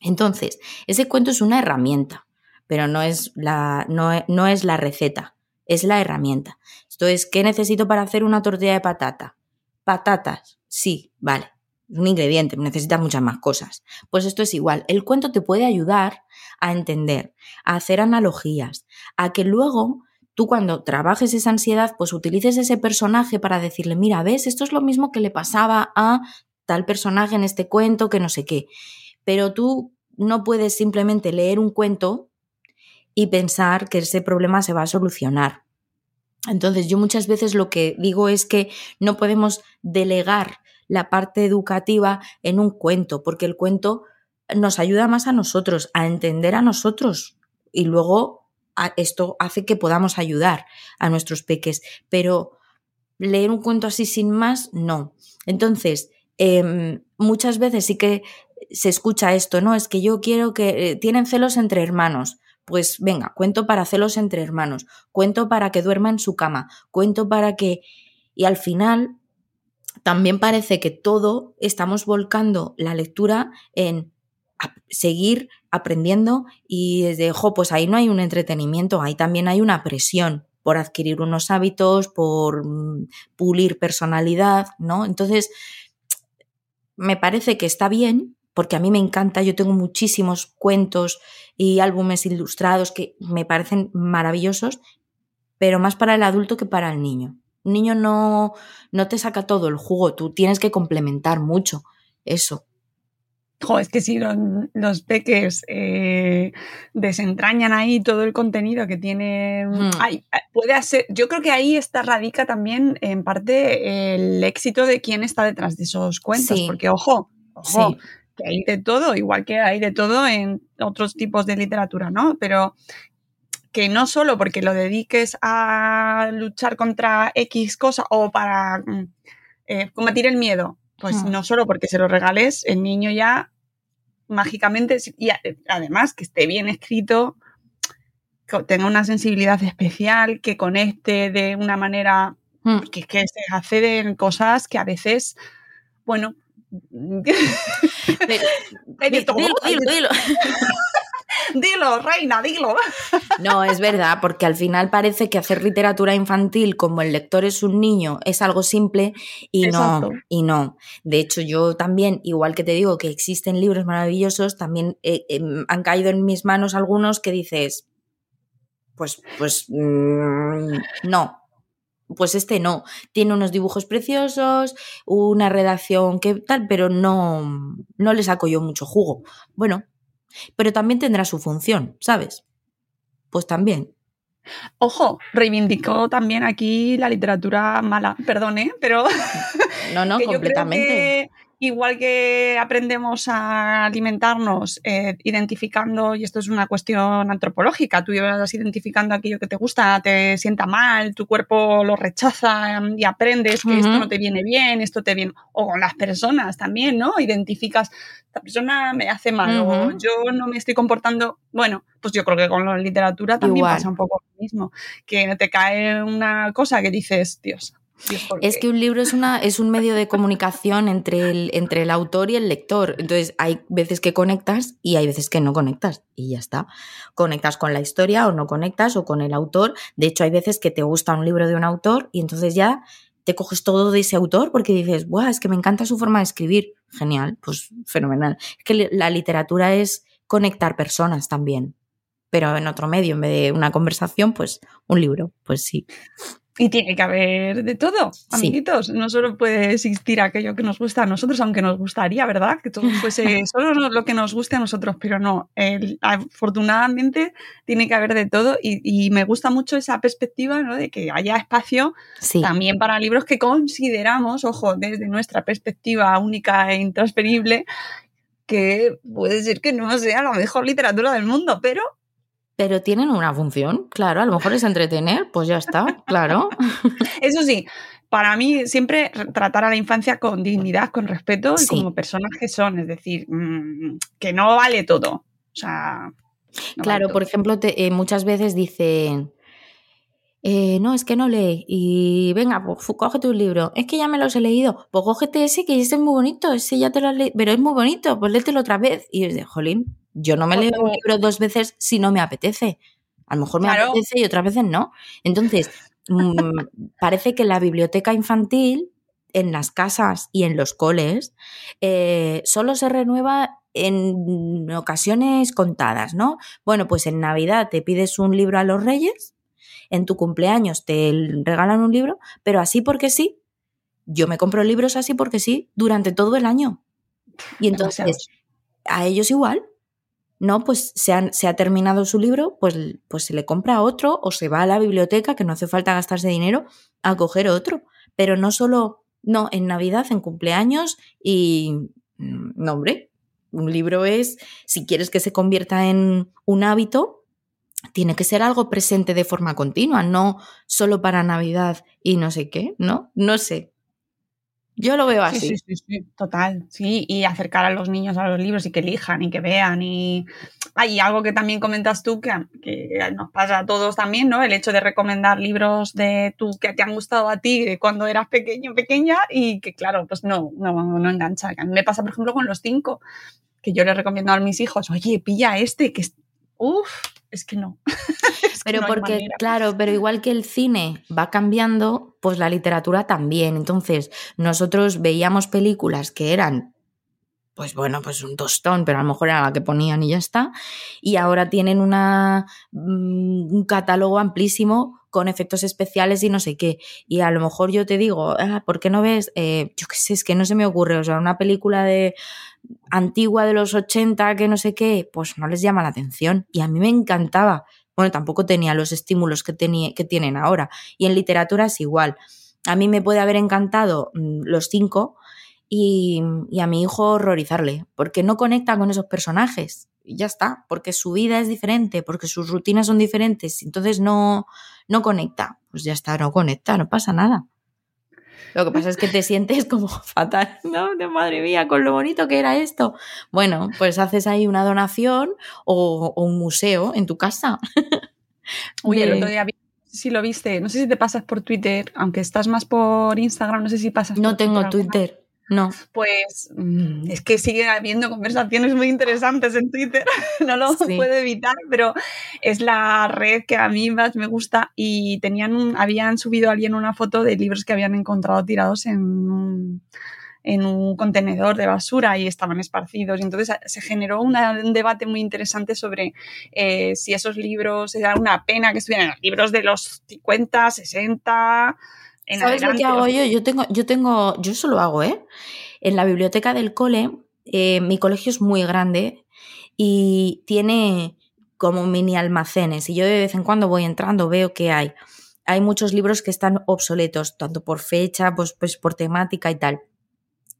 [SPEAKER 2] Entonces, ese cuento es una herramienta pero no es la, no, e- no es la receta, es la herramienta. Esto es, ¿qué necesito para hacer una tortilla de patata? Patatas, sí, vale. Un ingrediente, necesitas muchas más cosas. Pues esto es igual. El cuento te puede ayudar a entender, a hacer analogías, a que luego tú cuando trabajes esa ansiedad, pues utilices ese personaje para decirle, mira, ves, esto es lo mismo que le pasaba a tal personaje en este cuento, que no sé qué. Pero tú no puedes simplemente leer un cuento y pensar que ese problema se va a solucionar. Entonces yo muchas veces lo que digo es que no podemos delegar la parte educativa en un cuento, porque el cuento nos ayuda más a nosotros, a entender a nosotros y luego esto hace que podamos ayudar a nuestros peques, pero leer un cuento así sin más, no. Entonces, em, muchas veces sí que se escucha esto, ¿no? Es que yo quiero que eh, tienen celos entre hermanos. Pues venga, cuento para celos entre hermanos, cuento para que duerma en su cama, cuento para que... Y al final también parece que todo estamos volcando la lectura en seguir aprendiendo y desde, jo, pues ahí no hay un entretenimiento, ahí también hay una presión por adquirir unos hábitos, por mm, pulir personalidad, ¿no? Entonces, me parece que está bien, porque a mí me encanta, yo tengo muchísimos cuentos y álbumes ilustrados que me parecen maravillosos, pero más para el adulto que para el niño. Un niño no, no te saca todo el jugo, tú tienes que complementar mucho eso.
[SPEAKER 1] Jo, es que si los, los peques eh, desentrañan ahí todo el contenido que tienen,
[SPEAKER 2] Hmm.
[SPEAKER 1] ay, puede ser, yo creo que ahí está radica también en parte el éxito de quién está detrás de esos cuentos,
[SPEAKER 2] Sí.
[SPEAKER 1] porque ojo, ojo,
[SPEAKER 2] Sí.
[SPEAKER 1] Que hay de todo, igual que hay de todo en otros tipos de literatura, ¿no? Pero que no solo porque lo dediques a luchar contra X cosa o para mm, eh, combatir el miedo, pues
[SPEAKER 2] Hmm.
[SPEAKER 1] no solo porque se lo regales, el niño ya mágicamente, y además que esté bien escrito, que tenga una sensibilidad especial, que conecte de una manera,
[SPEAKER 2] Hmm.
[SPEAKER 1] porque es que se acceden cosas que a veces, bueno, <laughs>
[SPEAKER 2] dilo, dilo, dilo. <laughs>
[SPEAKER 1] dilo, reina, dilo. <laughs>
[SPEAKER 2] No, es verdad, porque al final parece que hacer literatura infantil como el lector es un niño es algo simple y
[SPEAKER 1] Exacto.
[SPEAKER 2] no, y no. De hecho, yo también, igual que te digo que existen libros maravillosos, también eh, em, han caído en mis manos algunos que dices, pues, pues, mm, no. Pues este no. Tiene unos dibujos preciosos, una redacción que tal, pero no, no le saco yo mucho jugo. Bueno, pero también tendrá su función, ¿sabes? Pues también.
[SPEAKER 1] Ojo, reivindicó también aquí la literatura mala, perdone, pero
[SPEAKER 2] No, no, <laughs>
[SPEAKER 1] que yo creo
[SPEAKER 2] completamente.
[SPEAKER 1] que igual que aprendemos a alimentarnos eh, identificando, y esto es una cuestión antropológica, tú vas identificando aquello que te gusta, te sienta mal, tu cuerpo lo rechaza em, y aprendes que esto no te viene bien, esto te viene, o con las personas también, ¿no? Identificas, esta persona me hace mal, o yo no me estoy comportando, bueno, pues yo creo que con la literatura también
[SPEAKER 2] Igual.
[SPEAKER 1] pasa un poco lo mismo, que te cae una cosa que dices, Dios. Dios, ¿por
[SPEAKER 2] Es
[SPEAKER 1] qué?".
[SPEAKER 2] que un libro es, una, es un medio de comunicación entre el, entre el autor y el lector. Entonces, hay veces que conectas y hay veces que no conectas. Y ya está. Conectas con la historia o no conectas o con el autor. De hecho, hay veces que te gusta un libro de un autor y entonces ya te coges todo de ese autor porque dices, ¡buah! Es que me encanta su forma de escribir. Genial, pues fenomenal. Es que la literatura es conectar personas también. Pero en otro medio, en vez de una conversación, pues un libro. Pues sí.
[SPEAKER 1] Y tiene que haber de todo, amiguitos. No solo puede existir aquello que nos gusta a nosotros, aunque nos gustaría, ¿verdad? Que todo fuese <laughs> solo lo que nos guste a nosotros, pero no. El- afortunadamente tiene que haber de todo y, y me gusta mucho esa perspectiva, ¿no? De que haya espacio
[SPEAKER 2] Sí.
[SPEAKER 1] también para libros que consideramos, ojo, desde nuestra perspectiva única e intransferible, que puede ser que no sea la mejor literatura del mundo, pero
[SPEAKER 2] Pero tienen una función, claro, a lo mejor es entretener, pues ya está, claro. <laughs>
[SPEAKER 1] Eso sí, para mí siempre tratar a la infancia con dignidad, con respeto y
[SPEAKER 2] Sí.
[SPEAKER 1] como personas que son, es decir, mm, que no vale todo. O sea, no
[SPEAKER 2] claro,
[SPEAKER 1] vale
[SPEAKER 2] por ejemplo, te- eh, muchas veces dicen, eh, no, es que no lee, y venga, pues cógete un libro, es que ya me los he leído, pues cógete ese que ese es muy bonito, ese ya te lo has leído, pero es muy bonito, pues léetelo otra vez. Y es de, jolín, Yo no me leo un libro dos veces si no me apetece. A lo mejor me
[SPEAKER 1] Claro.
[SPEAKER 2] apetece y otras veces no. Entonces, mm, <laughs> parece que la biblioteca infantil en las casas y en los coles eh, solo se renueva en ocasiones contadas, ¿no? Bueno, pues en Navidad te pides un libro a los Reyes, en tu cumpleaños te regalan un libro, pero así porque sí. Yo me compro libros así porque sí durante todo el año. Y entonces,
[SPEAKER 1] Demasiados.
[SPEAKER 2] a ellos igual. No, pues se, han- se ha terminado su libro, pues, pues se le compra otro o se va a la biblioteca, que no hace falta gastarse dinero, a coger otro. Pero no solo, no, en Navidad, en cumpleaños y, mm, no, hombre, un libro es, si quieres que se convierta en un hábito, tiene que ser algo presente de forma continua, no solo para Navidad y no sé qué, ¿no? No sé. Yo lo veo así.
[SPEAKER 1] Sí, sí, sí, total, sí, y acercar a los niños a los libros y que elijan y que vean y hay algo que también comentas tú que, que nos pasa a todos también, ¿no? El hecho de recomendar libros de tú que te han gustado a ti cuando eras pequeño, pequeña y que claro, pues no, no, no engancha. A mí me pasa, por ejemplo, con los cinco, que yo les recomiendo a mis hijos, oye, pilla este, que es, uff, es que no. <laughs>
[SPEAKER 2] Pero
[SPEAKER 1] no
[SPEAKER 2] porque,
[SPEAKER 1] manera.
[SPEAKER 2] claro, pero igual que el cine va cambiando, pues la literatura también. Entonces, nosotros veíamos películas que eran, pues bueno, pues un tostón, pero a lo mejor era la que ponían y ya está. Y ahora tienen una, mm, un catálogo amplísimo con efectos especiales y no sé qué. Y a lo mejor yo te digo, ah, ¿por qué no ves? Eh, yo qué sé, es que no se me ocurre. O sea, una película de antigua de los 80 que no sé qué, pues no les llama la atención. Y a mí me encantaba. Bueno, tampoco tenía los estímulos que, que tienen ahora. Y en literatura es igual. A mí me puede haber encantado mm, los cinco y, y a mi hijo horrorizarle, porque no conecta con esos personajes. Y ya está, porque su vida es diferente, porque sus rutinas son diferentes, entonces no, no conecta. Pues ya está, no conecta, no pasa nada. Lo que pasa es que te sientes como <laughs> fatal, ¿no? De madre mía, con lo bonito que era esto. Bueno, pues haces ahí una donación o, o un museo en tu casa. <laughs>
[SPEAKER 1] Uy, el otro día vi- si lo viste, no sé si te pasas por Twitter, aunque estás más por Instagram, no sé si pasas
[SPEAKER 2] No
[SPEAKER 1] por
[SPEAKER 2] tengo. Twitter, no.
[SPEAKER 1] Pues mm, es que sigue habiendo conversaciones muy interesantes en Twitter, <laughs> no lo
[SPEAKER 2] Sí.
[SPEAKER 1] puedo evitar, pero es la red que a mí más me gusta y tenían un- habían subido a alguien una foto de libros que habían encontrado tirados en un, en un contenedor de basura y estaban esparcidos. Y entonces eh, se generó una- un debate muy interesante sobre eh, si esos libros era una pena que estuvieran los libros de los 50, 60. En
[SPEAKER 2] ¿Sabes lo que hago yo? Yo tengo, yo tengo, yo eso lo hago, ¿eh? En la biblioteca del cole, eh, mi colegio es muy grande y tiene como mini almacenes y yo de vez en cuando voy entrando, veo que hay. Hay muchos libros que están obsoletos, tanto por fecha, pues, pues por temática y tal.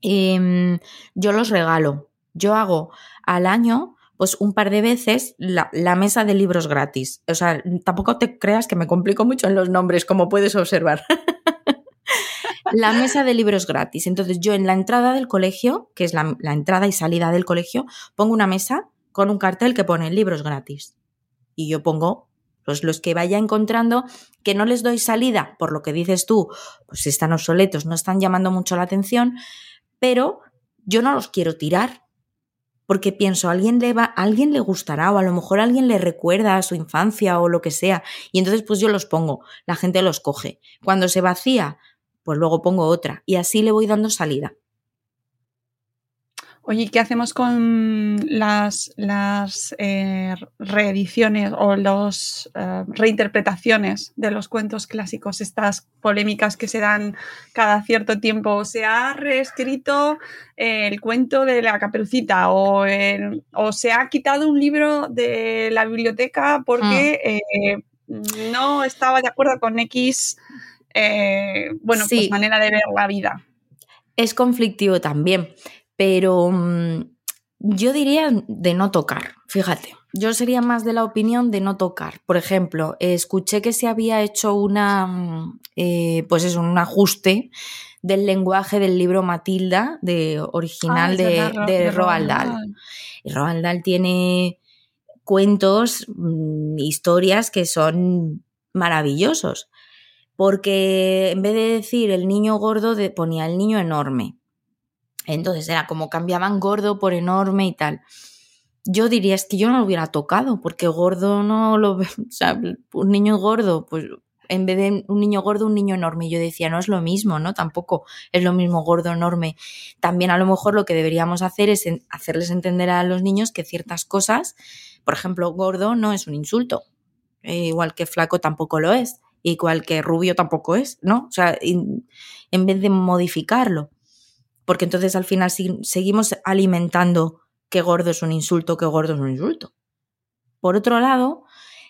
[SPEAKER 2] Em, yo los regalo. Yo hago al año, pues un par de veces, la, la mesa de libros gratis. O sea, tampoco te creas que me complico mucho en los nombres, como puedes observar. <laughs> la mesa de libros gratis. Entonces yo en la entrada del colegio, que es la, entrada y salida del colegio, pongo una mesa con un cartel que pone libros gratis. Y yo pongo pues los que vaya encontrando, que no les doy salida, por lo que dices tú, pues están obsoletos, no están llamando mucho la atención, pero yo no los quiero tirar. Porque pienso, a alguien le va, a alguien le gustará, o a lo mejor a alguien le recuerda a su infancia o lo que sea. Y entonces, pues yo los pongo, la gente los coge. Cuando se vacía, pues luego pongo otra. Y así le voy dando salida.
[SPEAKER 1] Oye, ¿y ¿qué hacemos con las, las eh, reediciones o las reinterpretaciones de los cuentos clásicos, estas polémicas que se dan cada cierto tiempo? ¿Se ha reescrito eh, el cuento de la caperucita o, el- o se ha quitado un libro de la biblioteca porque eh, no estaba de acuerdo con X, eh, bueno,
[SPEAKER 2] Sí.
[SPEAKER 1] pues manera de ver la vida?
[SPEAKER 2] Es conflictivo también, pero mm, yo diría de no tocar, fíjate. Yo sería más de la opinión de no tocar. Por ejemplo, escuché que se había hecho una, mm, eh, pues es un ajuste del lenguaje del libro Matilda, de original
[SPEAKER 1] Ah,
[SPEAKER 2] de,
[SPEAKER 1] Ro-
[SPEAKER 2] de Roald Dahl. Roald Dahl tiene cuentos, mm, historias que son maravillosos. Porque en vez de decir el niño gordo, ponía el niño enorme. Entonces era como cambiaban gordo por enorme y tal. yo diría es que yo no lo hubiera tocado, porque gordo no lo ve, <laughs> o sea, un niño gordo, pues en vez de un niño gordo, un niño enorme. Yo decía, no es lo mismo, ¿no? Tampoco es lo mismo gordo, enorme. También a lo mejor lo que deberíamos hacer es hacerles entender a los niños que ciertas cosas, por ejemplo, gordo no es un insulto, eh, igual que flaco tampoco lo es, igual que rubio tampoco es, ¿no? O sea, en vez de modificarlo, porque entonces al final seguimos alimentando que gordo es un insulto, que gordo es un insulto. Por otro lado,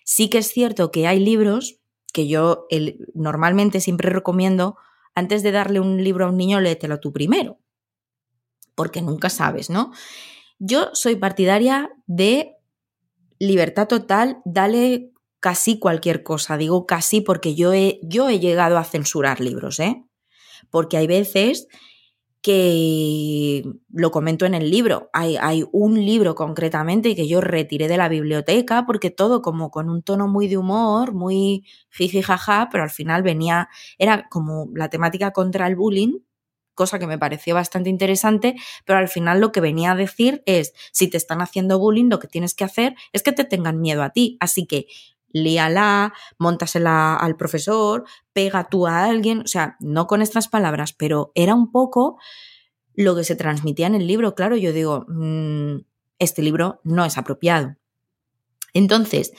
[SPEAKER 2] sí que es cierto que hay libros que yo normalmente siempre recomiendo, antes de darle un libro a un niño, léetelo tú primero, porque nunca sabes, ¿no? Yo soy partidaria de libertad total, dale casi cualquier cosa, digo casi porque yo he, yo he llegado a censurar libros, ¿eh? Porque hay veces que lo comento en el libro. Hay, hay, un libro concretamente que yo retiré de la biblioteca porque todo como con un tono muy de humor, muy jiji jaja, pero al final venía, era como la temática contra el bullying, cosa que me pareció bastante interesante, pero al final lo que venía a decir es, si te están haciendo bullying, lo que tienes que hacer es que te tengan miedo a ti. Así que líala, montasela al profesor, pega tú a alguien, o sea, no con estas palabras, pero era un poco lo que se transmitía en el libro. Claro, yo digo, mm, este libro no es apropiado. Entonces,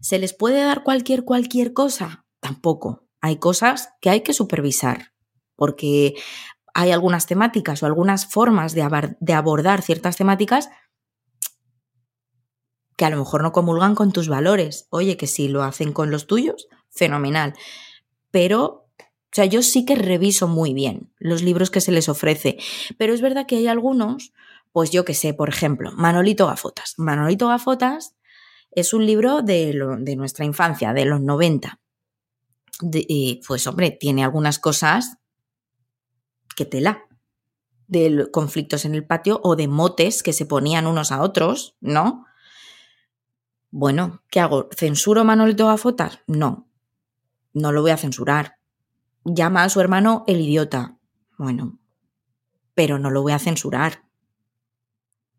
[SPEAKER 2] ¿se les puede dar cualquier, cualquier cosa? Tampoco. Hay cosas que hay que supervisar, porque hay algunas temáticas o algunas formas de, de abordar ciertas temáticas que a lo mejor no comulgan con tus valores. Oye, que si lo hacen con los tuyos, fenomenal. Pero, o sea, yo sí que reviso muy bien los libros que se les ofrece. Pero es verdad que hay algunos, pues yo que sé, por ejemplo, Manolito Gafotas. Manolito Gafotas es un libro de, nuestra infancia, de los 90. y pues hombre, tiene algunas cosas que tela de conflictos en el patio o de motes que se ponían unos a otros, ¿no? Bueno, ¿qué hago? ¿Censuro Manolito Gafotas? No, no lo voy a censurar. Llama a su hermano el idiota. Bueno, pero no lo voy a censurar.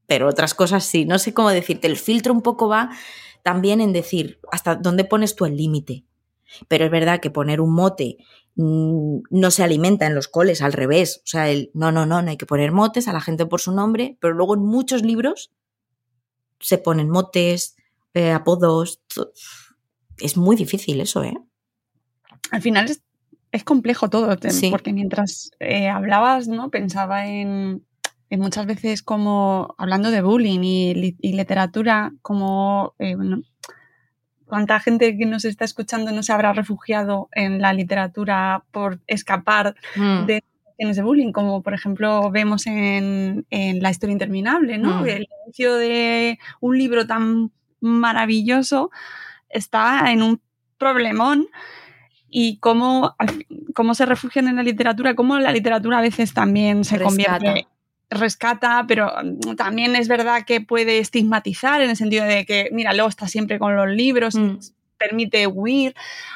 [SPEAKER 2] Pero otras cosas sí, no sé cómo decirte. El filtro un poco va también en decir hasta dónde pones tú el límite. Pero es verdad que poner un mote mm, no se alimenta en los coles, al revés. O sea, el no, no, no, no hay que poner motes a la gente por su nombre, pero luego en muchos libros se ponen motes, eh, apodos. Es muy difícil eso, ¿eh?
[SPEAKER 1] Al final es, complejo todo, porque mientras eh, hablabas, ¿no? Pensaba en, muchas veces como, hablando de bullying y, literatura, como, eh, cuánta gente que nos está escuchando no se habrá refugiado en la literatura por escapar mm. de situaciones de bullying, como por ejemplo vemos en, La historia interminable, ¿no? Mm. El inicio de un libro tan maravilloso está en un problemón y cómo, cómo se refugian en la literatura, cómo la literatura a veces también se convierte rescata, pero también es verdad que puede estigmatizar en el sentido de que, mira, luego está siempre con los libros, mm. permite huir.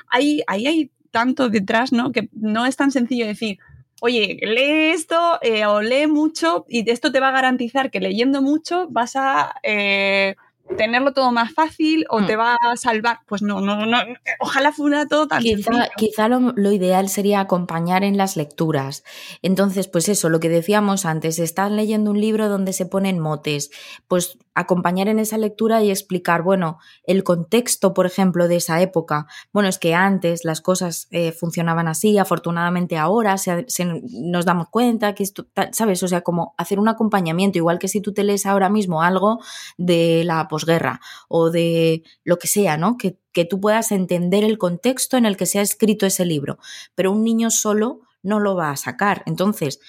[SPEAKER 1] Ahí, ahí hay tanto detrás, ¿no? Que no es tan sencillo decir, oye, lee esto eh, o lee mucho y esto te va a garantizar que leyendo mucho vas a eh, tenerlo todo más fácil o te hmm. va a salvar. Pues no, no, no. Ojalá fuera todo tan
[SPEAKER 2] Quizá, quizá lo, lo, ideal sería acompañar en las lecturas. Entonces, pues eso, lo que decíamos antes, estás leyendo un libro donde se ponen motes, pues acompañar en esa lectura y explicar, bueno, el contexto, por ejemplo, de esa época. Bueno, es que antes las cosas eh, funcionaban así, afortunadamente ahora se, nos damos cuenta que esto, ¿sabes? O sea, como hacer un acompañamiento, igual que si tú te lees ahora mismo algo de la posguerra o de lo que sea, ¿no? Que, que tú puedas entender el contexto en el que se ha escrito ese libro. Pero un niño solo no lo va a sacar. Entonces,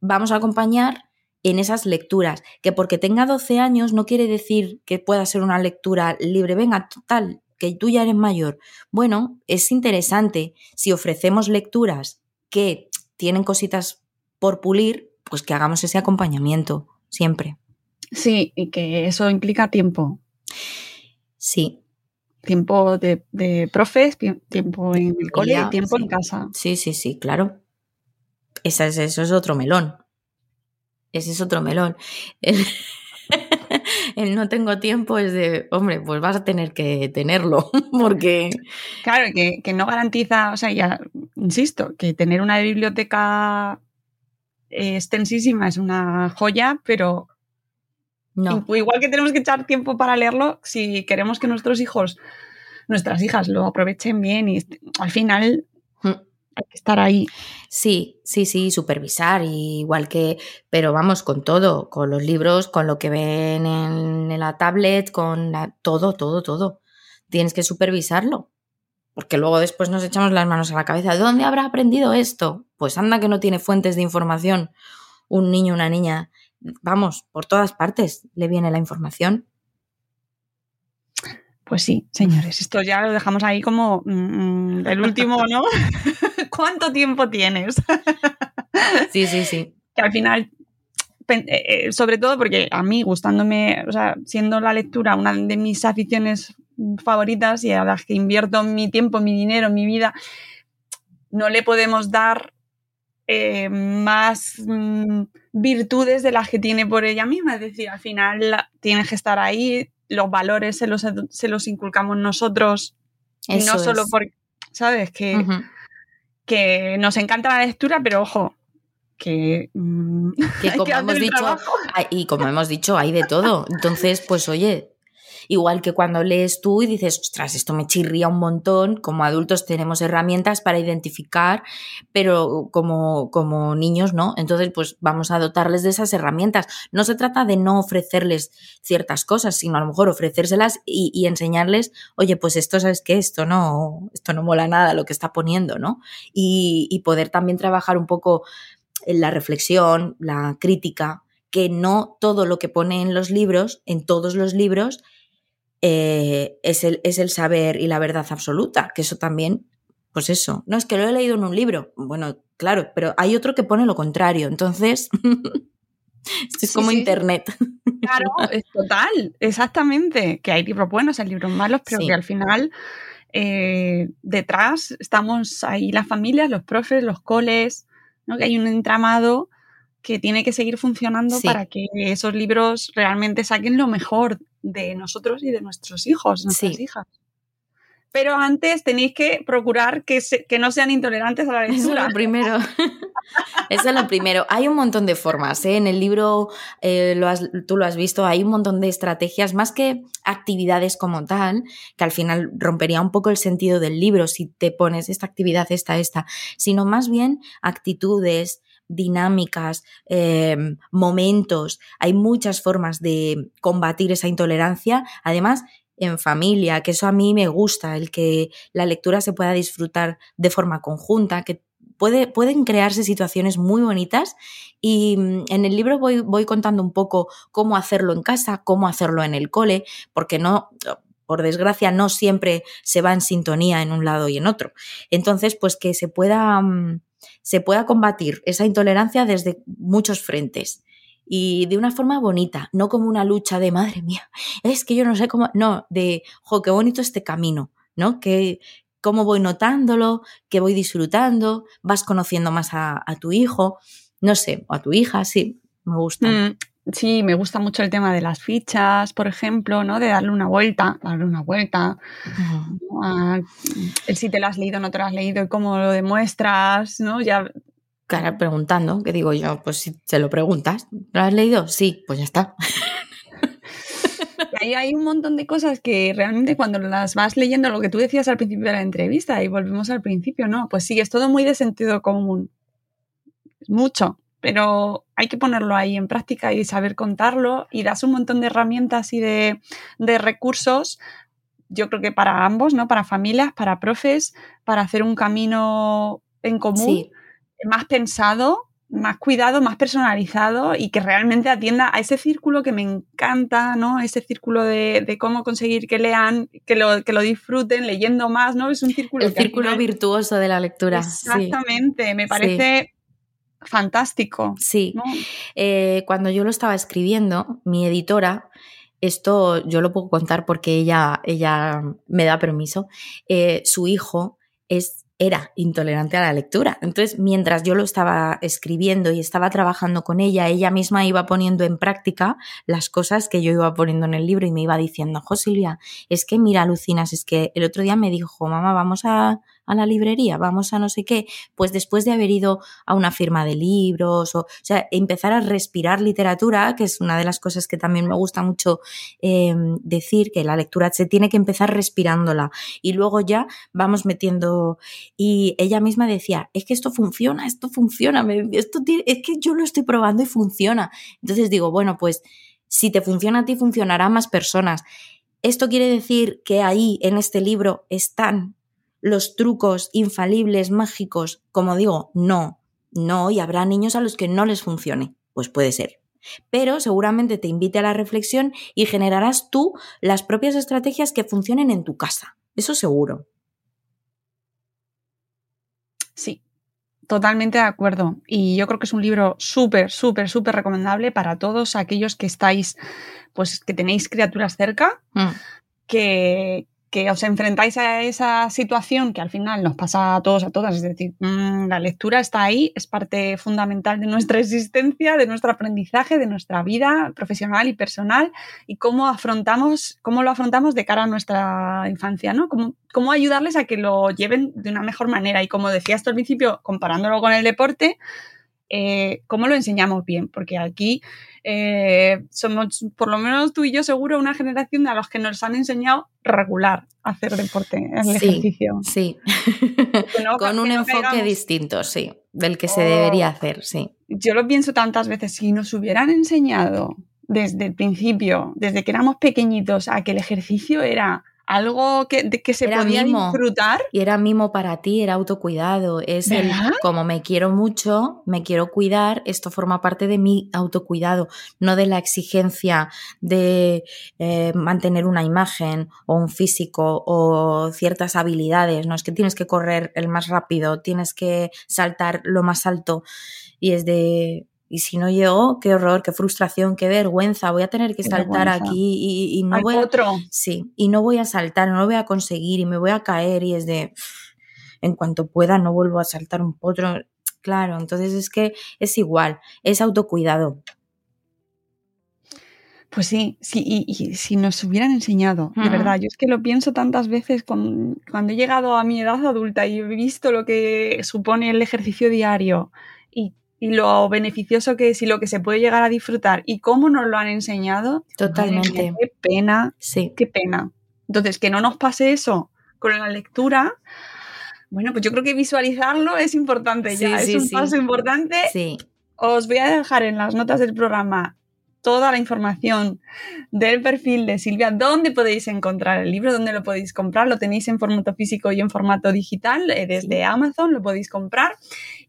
[SPEAKER 2] vamos a acompañar en esas lecturas, que porque tenga 12 años no quiere decir que pueda ser una lectura libre. Venga, total, que tú ya eres mayor. Bueno, es interesante si ofrecemos lecturas que tienen cositas por pulir, pues que hagamos ese acompañamiento siempre.
[SPEAKER 1] Sí, y que eso implica tiempo.
[SPEAKER 2] Sí.
[SPEAKER 1] Tiempo de, profes, tiempo en el cole, tiempo en casa.
[SPEAKER 2] Sí, sí, sí, claro. Esa es, eso es otro melón. Ese es otro melón. <laughs> el no tengo tiempo es de, hombre, pues vas a tener que tenerlo, <laughs> porque...
[SPEAKER 1] Claro, que, que no garantiza, o sea, ya, insisto, que tener una biblioteca eh, extensísima es una joya, pero
[SPEAKER 2] no.
[SPEAKER 1] igual que tenemos que echar tiempo para leerlo, si queremos que nuestros hijos, nuestras hijas lo aprovechen bien y al final
[SPEAKER 2] Mm.
[SPEAKER 1] Hay que estar ahí.
[SPEAKER 2] Sí, sí, sí, supervisar, igual que, pero vamos, con todo, con los libros, con lo que ven en, en la tablet, con la- todo, todo, todo. Tienes que supervisarlo. Porque luego después nos echamos las manos a la cabeza. ¿De dónde habrá aprendido esto? Pues anda que no tiene fuentes de información. Un niño, una niña. Vamos, por todas partes le viene la información.
[SPEAKER 1] Pues sí, señores, esto ya lo dejamos ahí como mm, el último, ¿no? <laughs> ¿Cuánto tiempo tienes? <laughs>
[SPEAKER 2] Sí, sí, sí.
[SPEAKER 1] que al final, eh, eh, sobre todo porque a mí gustándome, o sea, siendo la lectura una de mis aficiones favoritas y a las que invierto mi tiempo, mi dinero, mi vida, no le podemos dar eh, más mm, virtudes de las que tiene por ella misma. Es decir, al final la- tiene que estar ahí, los valores se los, se los inculcamos nosotros y
[SPEAKER 2] Eso
[SPEAKER 1] no solo
[SPEAKER 2] es.
[SPEAKER 1] porque, ¿sabes? Que,
[SPEAKER 2] Ujú.
[SPEAKER 1] Que nos encanta la lectura, pero ojo, que, mm, <laughs>
[SPEAKER 2] que como
[SPEAKER 1] que
[SPEAKER 2] hemos dicho, hay- y como hemos dicho, hay de todo. Entonces, pues oye, igual que cuando lees tú y dices, ostras, esto me chirría un montón, como adultos tenemos herramientas para identificar, pero como, como niños no. Entonces, pues vamos a dotarles de esas herramientas. No se trata de no ofrecerles ciertas cosas, sino a lo mejor ofrecérselas y, enseñarles, oye, pues esto, ¿sabes qué? Esto no, esto no mola nada lo que está poniendo, ¿no? Y poder también trabajar un poco en la reflexión, la crítica, que no todo lo que pone en los libros, en todos los libros, eh, es, el, es el saber y la verdad absoluta, que eso también, pues eso, no es que lo he leído en un libro, bueno, claro, pero hay otro que pone lo contrario, entonces <laughs> esto es
[SPEAKER 1] Sí,
[SPEAKER 2] como
[SPEAKER 1] sí.
[SPEAKER 2] internet.
[SPEAKER 1] Claro, <laughs> es total, exactamente. Que hay libros buenos, hay libros malos, pero
[SPEAKER 2] Sí.
[SPEAKER 1] que al final eh, detrás estamos ahí las familias, los profes, los coles, ¿no? que hay un entramado que tiene que seguir funcionando
[SPEAKER 2] Sí.
[SPEAKER 1] para que esos libros realmente saquen lo mejor de nosotros y de nuestros hijos, nuestras
[SPEAKER 2] Sí.
[SPEAKER 1] hijas. Pero antes tenéis que procurar que, se- que no sean intolerantes a la <laughs>
[SPEAKER 2] Eso es
[SPEAKER 1] lectura.
[SPEAKER 2] lo primero. <laughs> Eso es lo primero. Hay un montón de formas. ¿eh? En el libro, eh, lo has- tú lo has visto, hay un montón de estrategias, más que actividades como tal, que al final rompería un poco el sentido del libro si te pones esta actividad, esta, esta, sino más bien actitudes, dinámicas, eh, momentos. Hay muchas formas de combatir esa intolerancia. Además, en familia, que eso a mí me gusta, el que la lectura se pueda disfrutar de forma conjunta, que puede, pueden crearse situaciones muy bonitas y mm, en el libro voy, contando un poco cómo hacerlo en casa, cómo hacerlo en el cole, porque no, por desgracia, no siempre se va en sintonía en un lado y en otro. Entonces, pues que se pueda, mm, se pueda combatir esa intolerancia desde muchos frentes y de una forma bonita, no como una lucha de madre mía, es que yo no sé cómo, no, de, jo, qué bonito este camino, ¿no? Que cómo voy notándolo, que voy disfrutando, vas conociendo más a, tu hijo, no sé, o a tu hija, sí, me gusta.
[SPEAKER 1] Mm, sí, me gusta mucho el tema de las fichas, por ejemplo, ¿no? De darle una vuelta, darle una vuelta. el si te lo has leído o no te lo has leído y cómo lo demuestras, ¿no? Ya
[SPEAKER 2] Cara, preguntando, que digo yo, pues si se lo preguntas, ¿lo has leído? Sí, pues ya está. <laughs>
[SPEAKER 1] Y ahí hay un montón de cosas que realmente cuando las vas leyendo, lo que tú decías al principio de la entrevista, y volvemos al principio, ¿no? Pues sí, es todo muy de sentido común. Mucho, pero hay que ponerlo ahí en práctica y saber contarlo y das un montón de herramientas y de, de recursos, yo creo que para ambos, ¿no? Para familias, para profes, para hacer un camino en común
[SPEAKER 2] Sí.
[SPEAKER 1] más pensado, más cuidado, más personalizado y que realmente atienda a ese círculo que me encanta, ¿no? Ese círculo de, de cómo conseguir que lean, que lo, que lo disfruten leyendo más, ¿no? Es un círculo
[SPEAKER 2] El círculo
[SPEAKER 1] final-
[SPEAKER 2] virtuoso de la lectura. sí.
[SPEAKER 1] Exactamente, me parece fantástico.
[SPEAKER 2] Sí.
[SPEAKER 1] ¿no?
[SPEAKER 2] Eh, cuando yo lo estaba escribiendo, mi editora, esto yo lo puedo contar porque ella, ella me da permiso, eh, su hijo es era intolerante a la lectura. Entonces, mientras yo lo estaba escribiendo y estaba trabajando con ella, ella misma iba poniendo en práctica las cosas que yo iba poniendo en el libro y me iba diciendo, Jo Silvia, es que mira, alucinas, es que el otro día me dijo, mamá, vamos a, a la librería, vamos a no sé qué, pues después de haber ido a una firma de libros, o, o sea, empezar a respirar literatura, que es una de las cosas que también me gusta mucho eh, decir, que la lectura se tiene que empezar respirándola y luego ya vamos metiendo, y ella misma decía, es que esto funciona, esto funciona, esto es que yo lo estoy probando y funciona. Entonces digo, bueno, pues si te funciona a ti, funcionará a más personas. Esto quiere decir que ahí, en este libro, están los trucos infalibles, mágicos, como digo, no, no, y habrá niños a los que no les funcione, pues puede ser. Pero seguramente te invite a la reflexión y generarás tú las propias estrategias que funcionen en tu casa. Eso seguro.
[SPEAKER 1] Sí, totalmente de acuerdo. Y yo creo que es un libro súper, súper, súper recomendable para todos aquellos que estáis, pues que tenéis criaturas cerca, mm. que, que os enfrentáis a esa situación que al final nos pasa a todos, a todas, es decir, mm, la lectura está ahí, es parte fundamental de nuestra existencia, de nuestro aprendizaje, de nuestra vida profesional y personal, y cómo afrontamos, cómo lo afrontamos de cara a nuestra infancia, ¿no? Cómo, cómo ayudarles a que lo lleven de una mejor manera. Y como decías tú al principio, comparándolo con el deporte, eh, cómo lo enseñamos bien, porque aquí eh, somos, por lo menos tú y yo seguro, una generación a los que nos han enseñado regular hacer deporte, el
[SPEAKER 2] sí,
[SPEAKER 1] ejercicio.
[SPEAKER 2] Sí, <laughs> con un enfoque distinto, sí, del que se debería oh. hacer, sí.
[SPEAKER 1] Yo lo pienso tantas veces, si nos hubieran enseñado desde el principio, desde que éramos pequeñitos, a que el ejercicio era algo que, que se podía disfrutar.
[SPEAKER 2] Y era mimo para ti, era autocuidado. Es el, como me quiero mucho, me quiero cuidar, esto forma parte de mi autocuidado, no de la exigencia de eh, mantener una imagen o un físico o ciertas habilidades. No es que tienes que correr el más rápido, tienes que saltar lo más alto. Y es de, y si no llego, qué horror, qué frustración, qué vergüenza, voy a tener que saltar aquí y, no voy a, Sí, y no voy a saltar, no lo voy a conseguir y me voy a caer y es de en cuanto pueda no vuelvo a saltar un potro. Claro, entonces es que es igual, es autocuidado.
[SPEAKER 1] Pues sí, sí, y, si nos hubieran enseñado, de verdad, yo es que lo pienso tantas veces cuando he llegado a mi edad adulta y he visto lo que supone el ejercicio diario y y lo beneficioso que es y lo que se puede llegar a disfrutar y cómo nos lo han enseñado.
[SPEAKER 2] Totalmente.
[SPEAKER 1] qué pena.
[SPEAKER 2] Sí.
[SPEAKER 1] Qué pena. Entonces, que no nos pase eso con la lectura. Bueno, pues yo creo que visualizarlo es importante ya, es un paso importante.
[SPEAKER 2] Sí.
[SPEAKER 1] Os voy a dejar en las notas del programa toda la información del perfil de Silvia, dónde podéis encontrar el libro, dónde lo podéis comprar, lo tenéis en formato físico y en formato digital, eh, desde Amazon lo podéis comprar.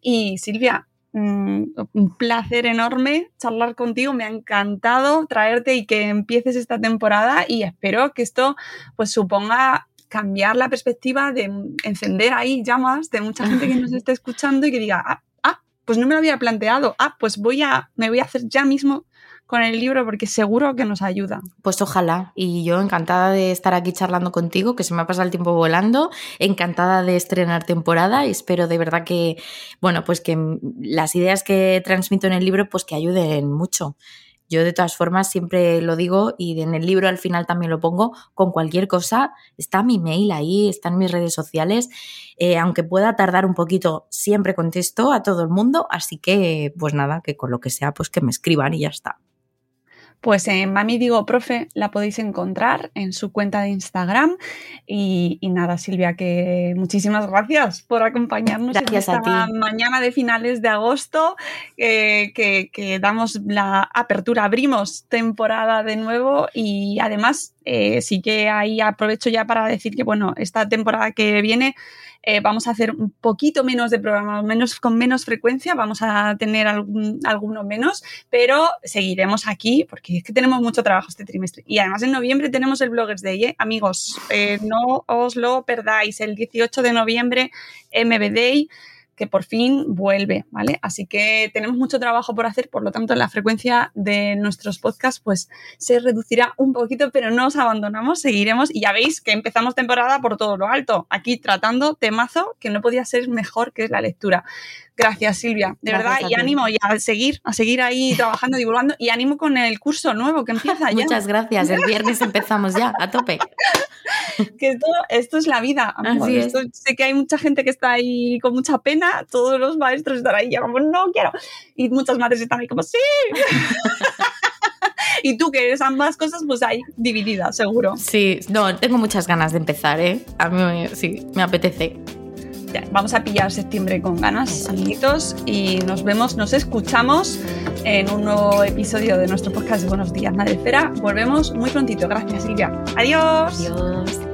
[SPEAKER 1] Y Silvia, un placer enorme charlar contigo, me ha encantado traerte y que empieces esta temporada y espero que esto pues suponga cambiar la perspectiva de encender ahí llamas de mucha gente que nos <laughs> esté escuchando y que diga, ah, ah, pues no me lo había planteado, ah, pues voy a, me voy a hacer ya mismo con el libro porque seguro que nos ayuda.
[SPEAKER 2] Pues ojalá. Y yo encantada de estar aquí charlando contigo, que se me ha pasado el tiempo volando, encantada de estrenar temporada y espero de verdad que, bueno, pues que las ideas que transmito en el libro, pues que ayuden mucho. Yo de todas formas siempre lo digo y en el libro al final también lo pongo, con cualquier cosa, está mi mail ahí, están mis redes sociales, eh, aunque pueda tardar un poquito, siempre contesto a todo el mundo, así que pues nada, que con lo que sea, pues que me escriban y ya está.
[SPEAKER 1] Pues en Mami Digo Profe la podéis encontrar en su cuenta de Instagram. Y, nada, Silvia, que muchísimas gracias por acompañarnos
[SPEAKER 2] en esta
[SPEAKER 1] mañana de finales de agosto, eh, que, damos la apertura, abrimos temporada de nuevo y además eh, sí que ahí aprovecho ya para decir que, bueno, esta temporada que viene eh, vamos a hacer un poquito menos de programas, menos, con menos frecuencia, vamos a tener algún, alguno menos, pero seguiremos aquí porque es que tenemos mucho trabajo este trimestre. Y además en noviembre tenemos el Bloggers Day, ¿eh? amigos, eh, no os lo perdáis, el 18 de noviembre MB Day que por fin vuelve, ¿vale? Así que tenemos mucho trabajo por hacer, por lo tanto la frecuencia de nuestros podcasts pues se reducirá un poquito, pero no os abandonamos, seguiremos y ya veis que empezamos temporada por todo lo alto, aquí tratando temazo que no podía ser mejor que es la lectura. Gracias, Silvia. De
[SPEAKER 2] Gracias
[SPEAKER 1] verdad, y ánimo y a seguir, a seguir ahí <laughs> trabajando, divulgando, y ánimo con el curso nuevo que empieza ya.
[SPEAKER 2] Muchas gracias. El viernes empezamos ya, a tope. <laughs>
[SPEAKER 1] que esto, esto es la vida. amor.
[SPEAKER 2] Es.
[SPEAKER 1] Sé que hay mucha gente que está ahí con mucha pena, todos los maestros están ahí ya como, no quiero. Y muchas madres están ahí como, sí. <laughs> y tú que eres ambas cosas, pues ahí dividida, seguro.
[SPEAKER 2] Sí, no, tengo muchas ganas de empezar, ¿eh? A mí sí, me apetece.
[SPEAKER 1] Vamos a pillar septiembre con ganas, amiguitos, y nos vemos, nos escuchamos en un nuevo episodio de nuestro podcast de Buenos Días, Madre Esfera. Volvemos muy prontito. Gracias, Silvia. Adiós.
[SPEAKER 2] Adiós.